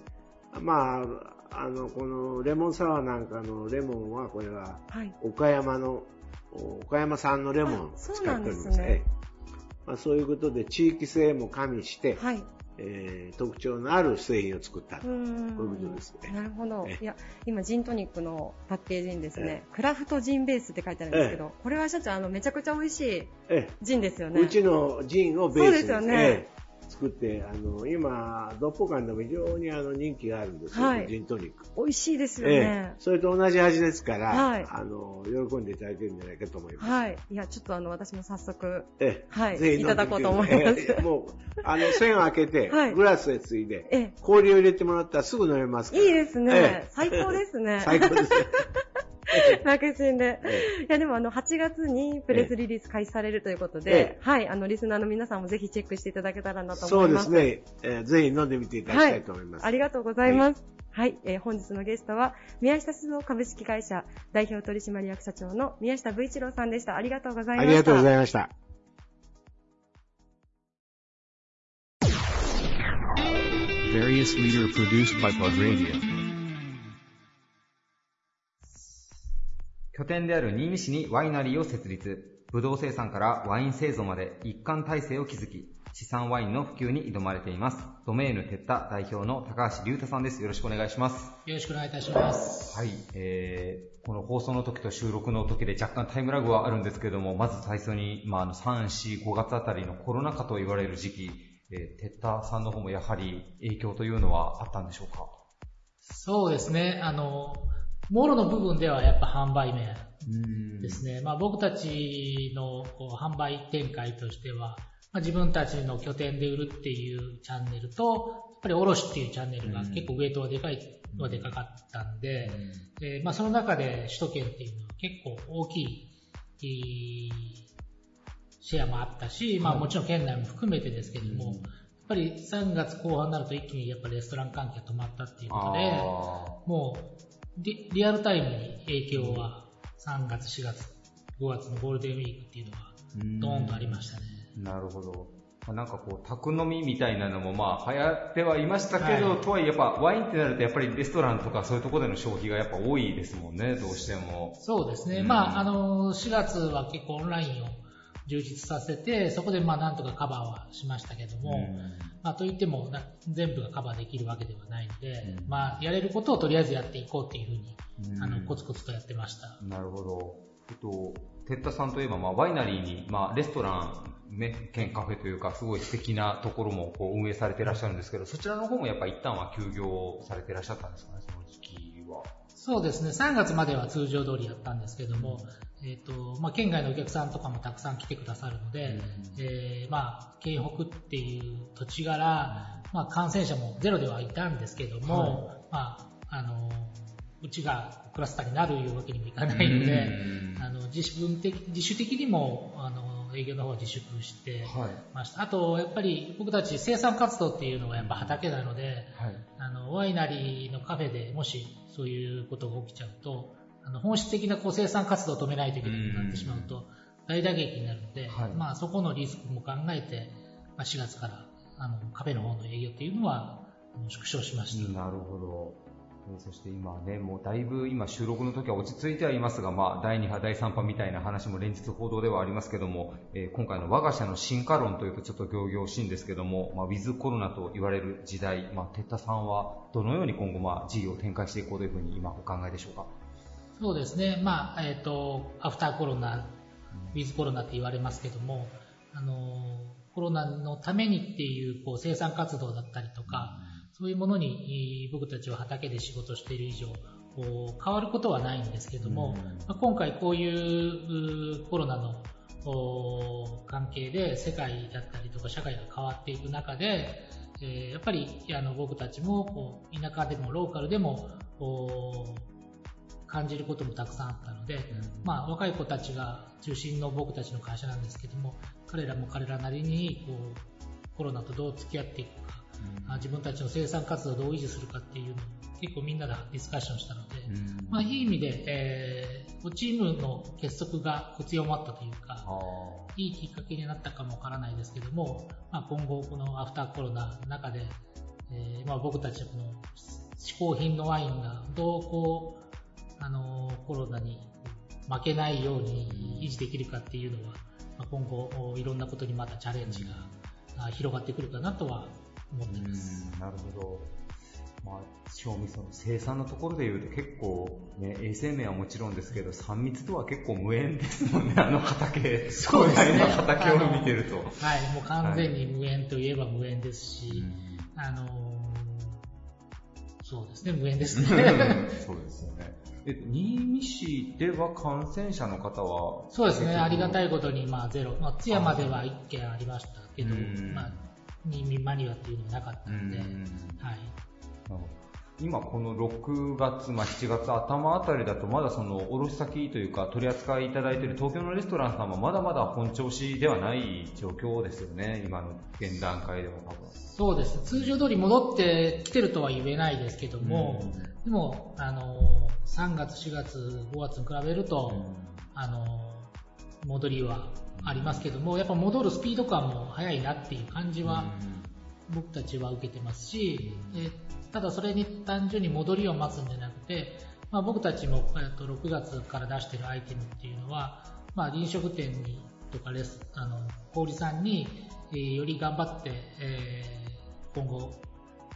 まあ、あの、このレモンサワーなんかのレモンは、これははい。岡山の、岡山産のレモンをあ使っております。ですねええまあ、そういうことで地域性も加味して、はい。えー特徴のある製品を作ったと。いうことですね。なるほどえ。えいや、今、ジントニックのパッケージにですね、クラフトジンベースって書いてあるんですけど、これは社長、あの、めちゃくちゃ美味しいええジンですよね。うちのジンをベースにそうですよねええ作って、あの、今、ドッポカンでも非常にあの人気があるんですよ、はいジントニック。美味しいですよええね。それと同じ味ですから、はいあの、喜んでいただけるんじゃないかと思います。はい。いや、ちょっとあの、私も早速、ええはいぜひいただこうと思いますええもう、あの、線を開けて、はいグラスへついで、ええ氷を入れてもらったらすぐ飲めますから。いいですね。ええ最高ですね。最高です。楽ちんで。えいや、でもあの、8月にプレスリリース開始されるということで、ええはい、あの、リスナーの皆さんもぜひチェックしていただけたらなとそう思います。ですね、えーぜひ飲んでみていただきたいと思います。ありがとうございます。はい、えー本日のゲストは、宮下酒造株式会社代表取締役社長の宮下武一郎さんでした。ありがとうございました。ありがとうございました。Various leader produced by Radio. 拠点である新見市にワイナリーを設立。ブドウ生産からワイン製造まで一貫体制を築き、資産ワインの普及に挑まれています。ドメーヌテッタ代表の高橋隆太さんです。よろしくお願いします。よろしくお願いいたします。はい、えー、この放送の時と収録の時で若干タイムラグはあるんですけれども、まず最初に、まあ、あの3、4、5月あたりのコロナ禍と言われる時期、えー、テッタさんの方もやはり影響というのはあったんでしょうか？そうですね。あの、もろの部分ではやっぱ販売面ですね。まあ僕たちのこう販売展開としては、まあ、自分たちの拠点で売るっていうチャンネルと、やっぱり卸っていうチャンネルが結構ウェイトはでかい、はでかかったんで、えーまあその中で首都圏っていうのは結構大きい、シェアもあったし、まあもちろん県内も含めてですけども、やっぱり3月後半になると一気にやっぱレストラン関係が止まったっていうことで、もうリリアルタイムに影響は3月、4月、5月のゴールデンウィークっていうのはドーンとありましたね。なるほど。まあなんかこう、宅飲みみたいなのもまあ流行ってはいましたけど、はいとはいえやっぱワインってなるとやっぱりレストランとかそういうところでの消費がやっぱ多いですもんね、どうしても。そうですね。うんまあ、あの、4月は結構オンラインを充実させて、そこでまあなんとかカバーはしましたけども、まあといってもな全部がカバーできるわけではないので、まあやれることをとりあえずやっていこうっていうふうに、あの、コツコツとやってました。なるほど。えっと、テッタさんといえば、まあ、ワイナリーに、まあ、レストラン、ね、兼カフェというか、すごい素敵なところもこう運営されていらっしゃるんですけど、そちらの方もやっぱ一旦は休業されていらっしゃったんですかね、その時期は。そうですね。3月までは通常通りやったんですけども、えっ、と、まあ、県外のお客さんとかもたくさん来てくださるので、えーまあ、京北っていう土地柄、まあ、感染者もゼロではいたんですけども、まあ、あの、うちがクラスターになるいうわけにもいかないので、あの自分的自主的にもあの営業の方は自粛してました。あと、やっぱり僕たち生産活動っていうのはやっぱ畑なので、あのワイナリーのカフェでもしそういうことが起きちゃうと、あの本質的なこう生産活動を止めないといけなくなってしまうと大打撃になるので、まあそこのリスクも考えて、まあ、4月からあのカフェの方の営業っていうのは縮小しました。なるほど。えーそして今ね、もうだいぶ今収録の時は落ち着いてはいますが、まあ第2波、第3波みたいな話も連日報道ではありますけども、えー今回の我が社の進化論というとちょっと行々しいんですけども、まあウィズコロナと言われる時代、まあテッタさんはどのように今後まあ事業を展開していこうというふうに今お考えでしょうか？そうですね。まあ、えっ、と、アフターコロナ、ウィズコロナって言われますけども、あの、コロナのためにっていう、こう、生産活動だったりとか、そういうものに、えー僕たちは畑で仕事している以上、こう変わることはないんですけども、まあ今回こういううコロナのお関係で世界だったりとか社会が変わっていく中で、えーやっぱりあの僕たちもこう田舎でもローカルでも感じることもたくさんあったので、まあ、若い子たちが中心の僕たちの会社なんですけども彼らも彼らなりにこうコロナとどう付き合っていくか、あ自分たちの生産活動をどう維持するかっていうのを結構みんなでディスカッションしたので、まあ、いい意味で、えーチームの結束が強まったというか、いいきっかけになったかもわからないですけども、まあ、今後このアフターコロナの中で、えーまあ、僕たちのこの嗜好品のワインがどうこう、あのーコロナに負けないように維持できるかっていうのは、まあ、今後いろんなことにまたチャレンジがあ広がってくるかなとは思っています。なるほど。まあ、賞味その生産のところで言うと結構、ね、衛生面はもちろんですけど、3密とは結構無縁ですもんね、あの畑。そうですね畑を見てると。はい、もう完全に無縁といえば無縁ですし、あのーそうですね、無縁ですね。そうですよね。え新見市では感染者の方はそうですね、ありがたい。いことに、まあ、ゼロ。まあ、津山では1件ありましたけどうん、まあ、新見マニアっていうのはなかったので、はい。今この6月、まあ、7月頭あたりだとまだその卸先というか取り扱いいただいている東京のレストランさんもまだまだ本調子ではない状況ですよね、今の現段階では多分。そうです。通常通り戻ってきてるとは言えないですけども、でも、あの、3月、4月、5月に比べると、あの、戻りはありますけども、やっぱ戻るスピード感も速いなっていう感じは、僕たちは受けてますし、えただそれに単純に戻りを待つんじゃなくて、まあ、僕たちも、えっと、6月から出しているアイテムっていうのは、まあ、飲食店にとかレス、あの、小売さんに、えーより頑張って、えー今後、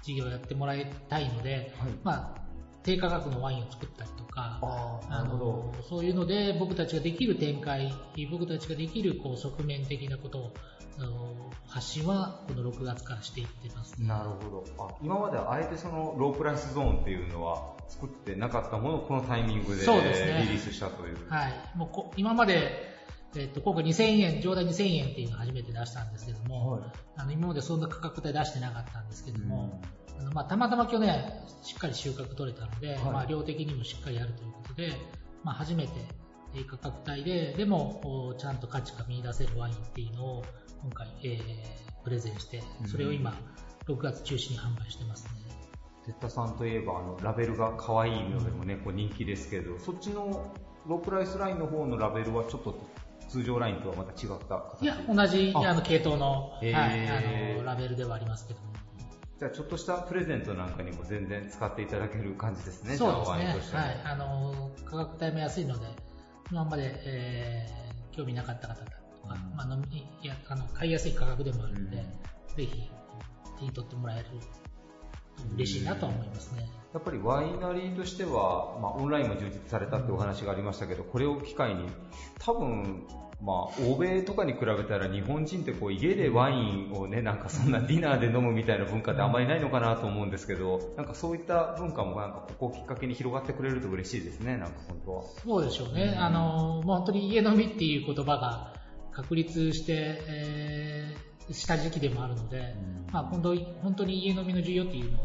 事業をやってもらいたいので、まあ、低価格のワインを作ったりとか、あのそういうので僕たちができる展開、僕たちができるこう側面的なことをあの発信はこの6月からしていってます。なるほど。あ今まではあえてそのロープライスゾーンっていうのは作ってなかったものをこのタイミングでそうですねリリースしたという。はい。もうこ今まで、えっと、今回2000円、上代2000円っていうのを初めて出したんですけども、あの今までそんな価格帯出してなかったんですけども、あのまあ、たまたま去年しっかり収穫取れたので、はいまあ、量的にもしっかりあるということで、まあ、初めて低価格帯で、でもおちゃんと価値が見出せるワインっていうのを今回、えープレゼンして、それを今、6月中心に販売してますね。テッタさんといえばあのラベルが可愛いのでもね、こう人気ですけど、そっちのロープライスラインの方のラベルはちょっと通常ラインとはまた違った形？いや、同じああの系統の,、はい、へーあのラベルではありますけども。じゃあちょっとしたプレゼントなんかにも全然使っていただける感じですね、そうですね。はい。あの、価格帯も安いので、今まで、えー興味なかった方とか、まあ、飲みいやあの買いやすい価格でもあるので、ぜひ手に取ってもらえると嬉しいなとは思いますね。やっぱりワイナリーとしては、まあ、オンラインも充実されたってお話がありましたけど、これを機会に、多分、まあ、欧米とかに比べたら日本人ってこう家でワインをね、なんかそんなディナーで飲むみたいな文化ってあんまりないのかなと思うんですけど、なんかそういった文化もなんかここをきっかけに広がってくれると嬉しいですね、なんか本当は。そうでしょうね。うんあの、もう本当に家飲みっていう言葉が確立して、えーした時期でもあるので、まあ本当に本当に家飲みの需要っていうのが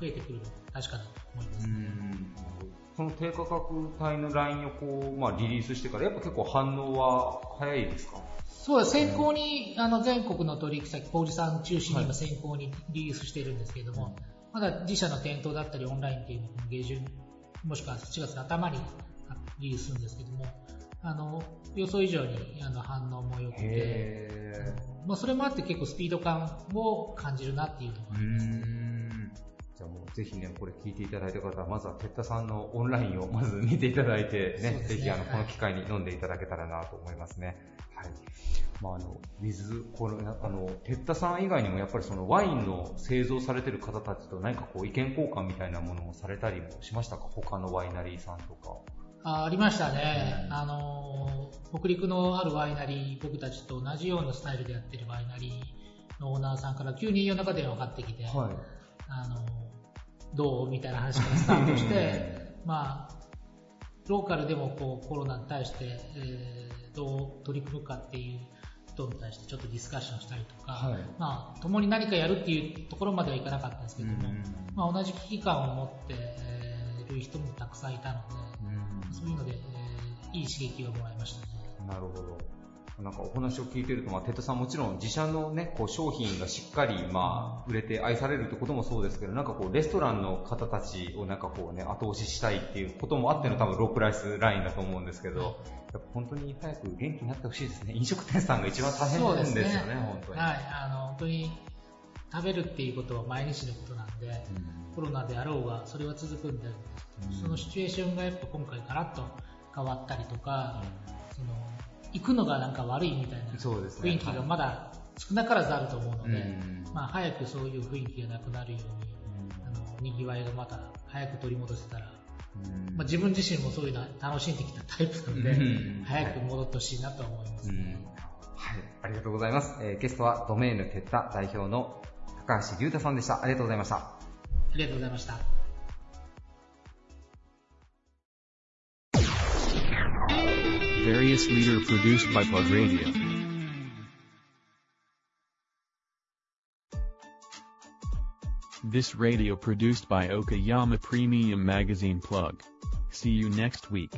増えてくるのは確かだと思います。その低価格帯のラインをこう、まあ、リリースしてから、やっぱ結構反応は早いですか？そうです。先行に、あの、全国の取引先、小売さん中心に今先行にリリースしているんですけれども、まだ自社の店頭だったりオンラインっていうのを下旬、もしくは7月の頭にリリースするんですけども、あの、予想以上にあの反応も良くて、へまあ、それもあって結構スピード感を感じるなっていうのがー。うーん。じゃあもうぜひね、これ聞いていただいた方は、まずはテッタさんのオンラインをまず見ていただいてね、ねぜひあの、はいこの機会に飲んでいただけたらなと思いますね。はい。まああの、水、この、あの、テッタさん以外にもやっぱりそのワインの製造されてる方たちと何かこう意見交換みたいなものもされたりもしましたか？他のワイナリーさんとか。あありましたね。あのー、北陸のあるワイナリー、僕たちと同じようなスタイルでやってるワイナリーのオーナーさんから急に夜中電話がかかってきて、あのー、どうみたいな話からスタートして、まあ、ローカルでもこうコロナに対して、えーどう取り組むかっていうことに対してちょっとディスカッションしたりとか、はいまあ、共に何かやるっていうところまではいかなかったんですけども、まあ、同じ危機感を持ってえーいる人もたくさんいたので、そういうので、えーいい刺激をもらいましたね。なるほど。なんかお話を聞いてると、まあ、テッドさんもちろん自社のね、こう商品がしっかり、まあ、売れて愛されるってこともそうですけど、なんかこう、レストランの方たちをなんかこうね、後押ししたいっていうこともあっての多分ロープライスラインだと思うんですけど、やっぱ本当に早く元気になってほしいですね。飲食店さんが一番大変なんですよね、本当に。はい、あの、本当に食べるっていうことは毎日のことなんで、コロナであろうが、それは続くんで、そのシチュエーションがやっぱ今回ガラッと変わったりとか、その、行くのがなんか悪いみたいな雰囲気がまだ少なからずあると思うので、うんまあ早くそういう雰囲気がなくなるように、あの、賑わいがまた早く取り戻せたら、まあ、自分自身もそういうのは楽しんできたタイプなので、うん早く戻ってほしいなと思います。はい、ありがとうございます。えーゲストはドメーヌテッタ代表の高橋隆太さんでした。ありがとうございました。ありがとうございました。Various leader produced by Plug Radio. This radio produced by Okayama Premium Magazine Plug. See you next week.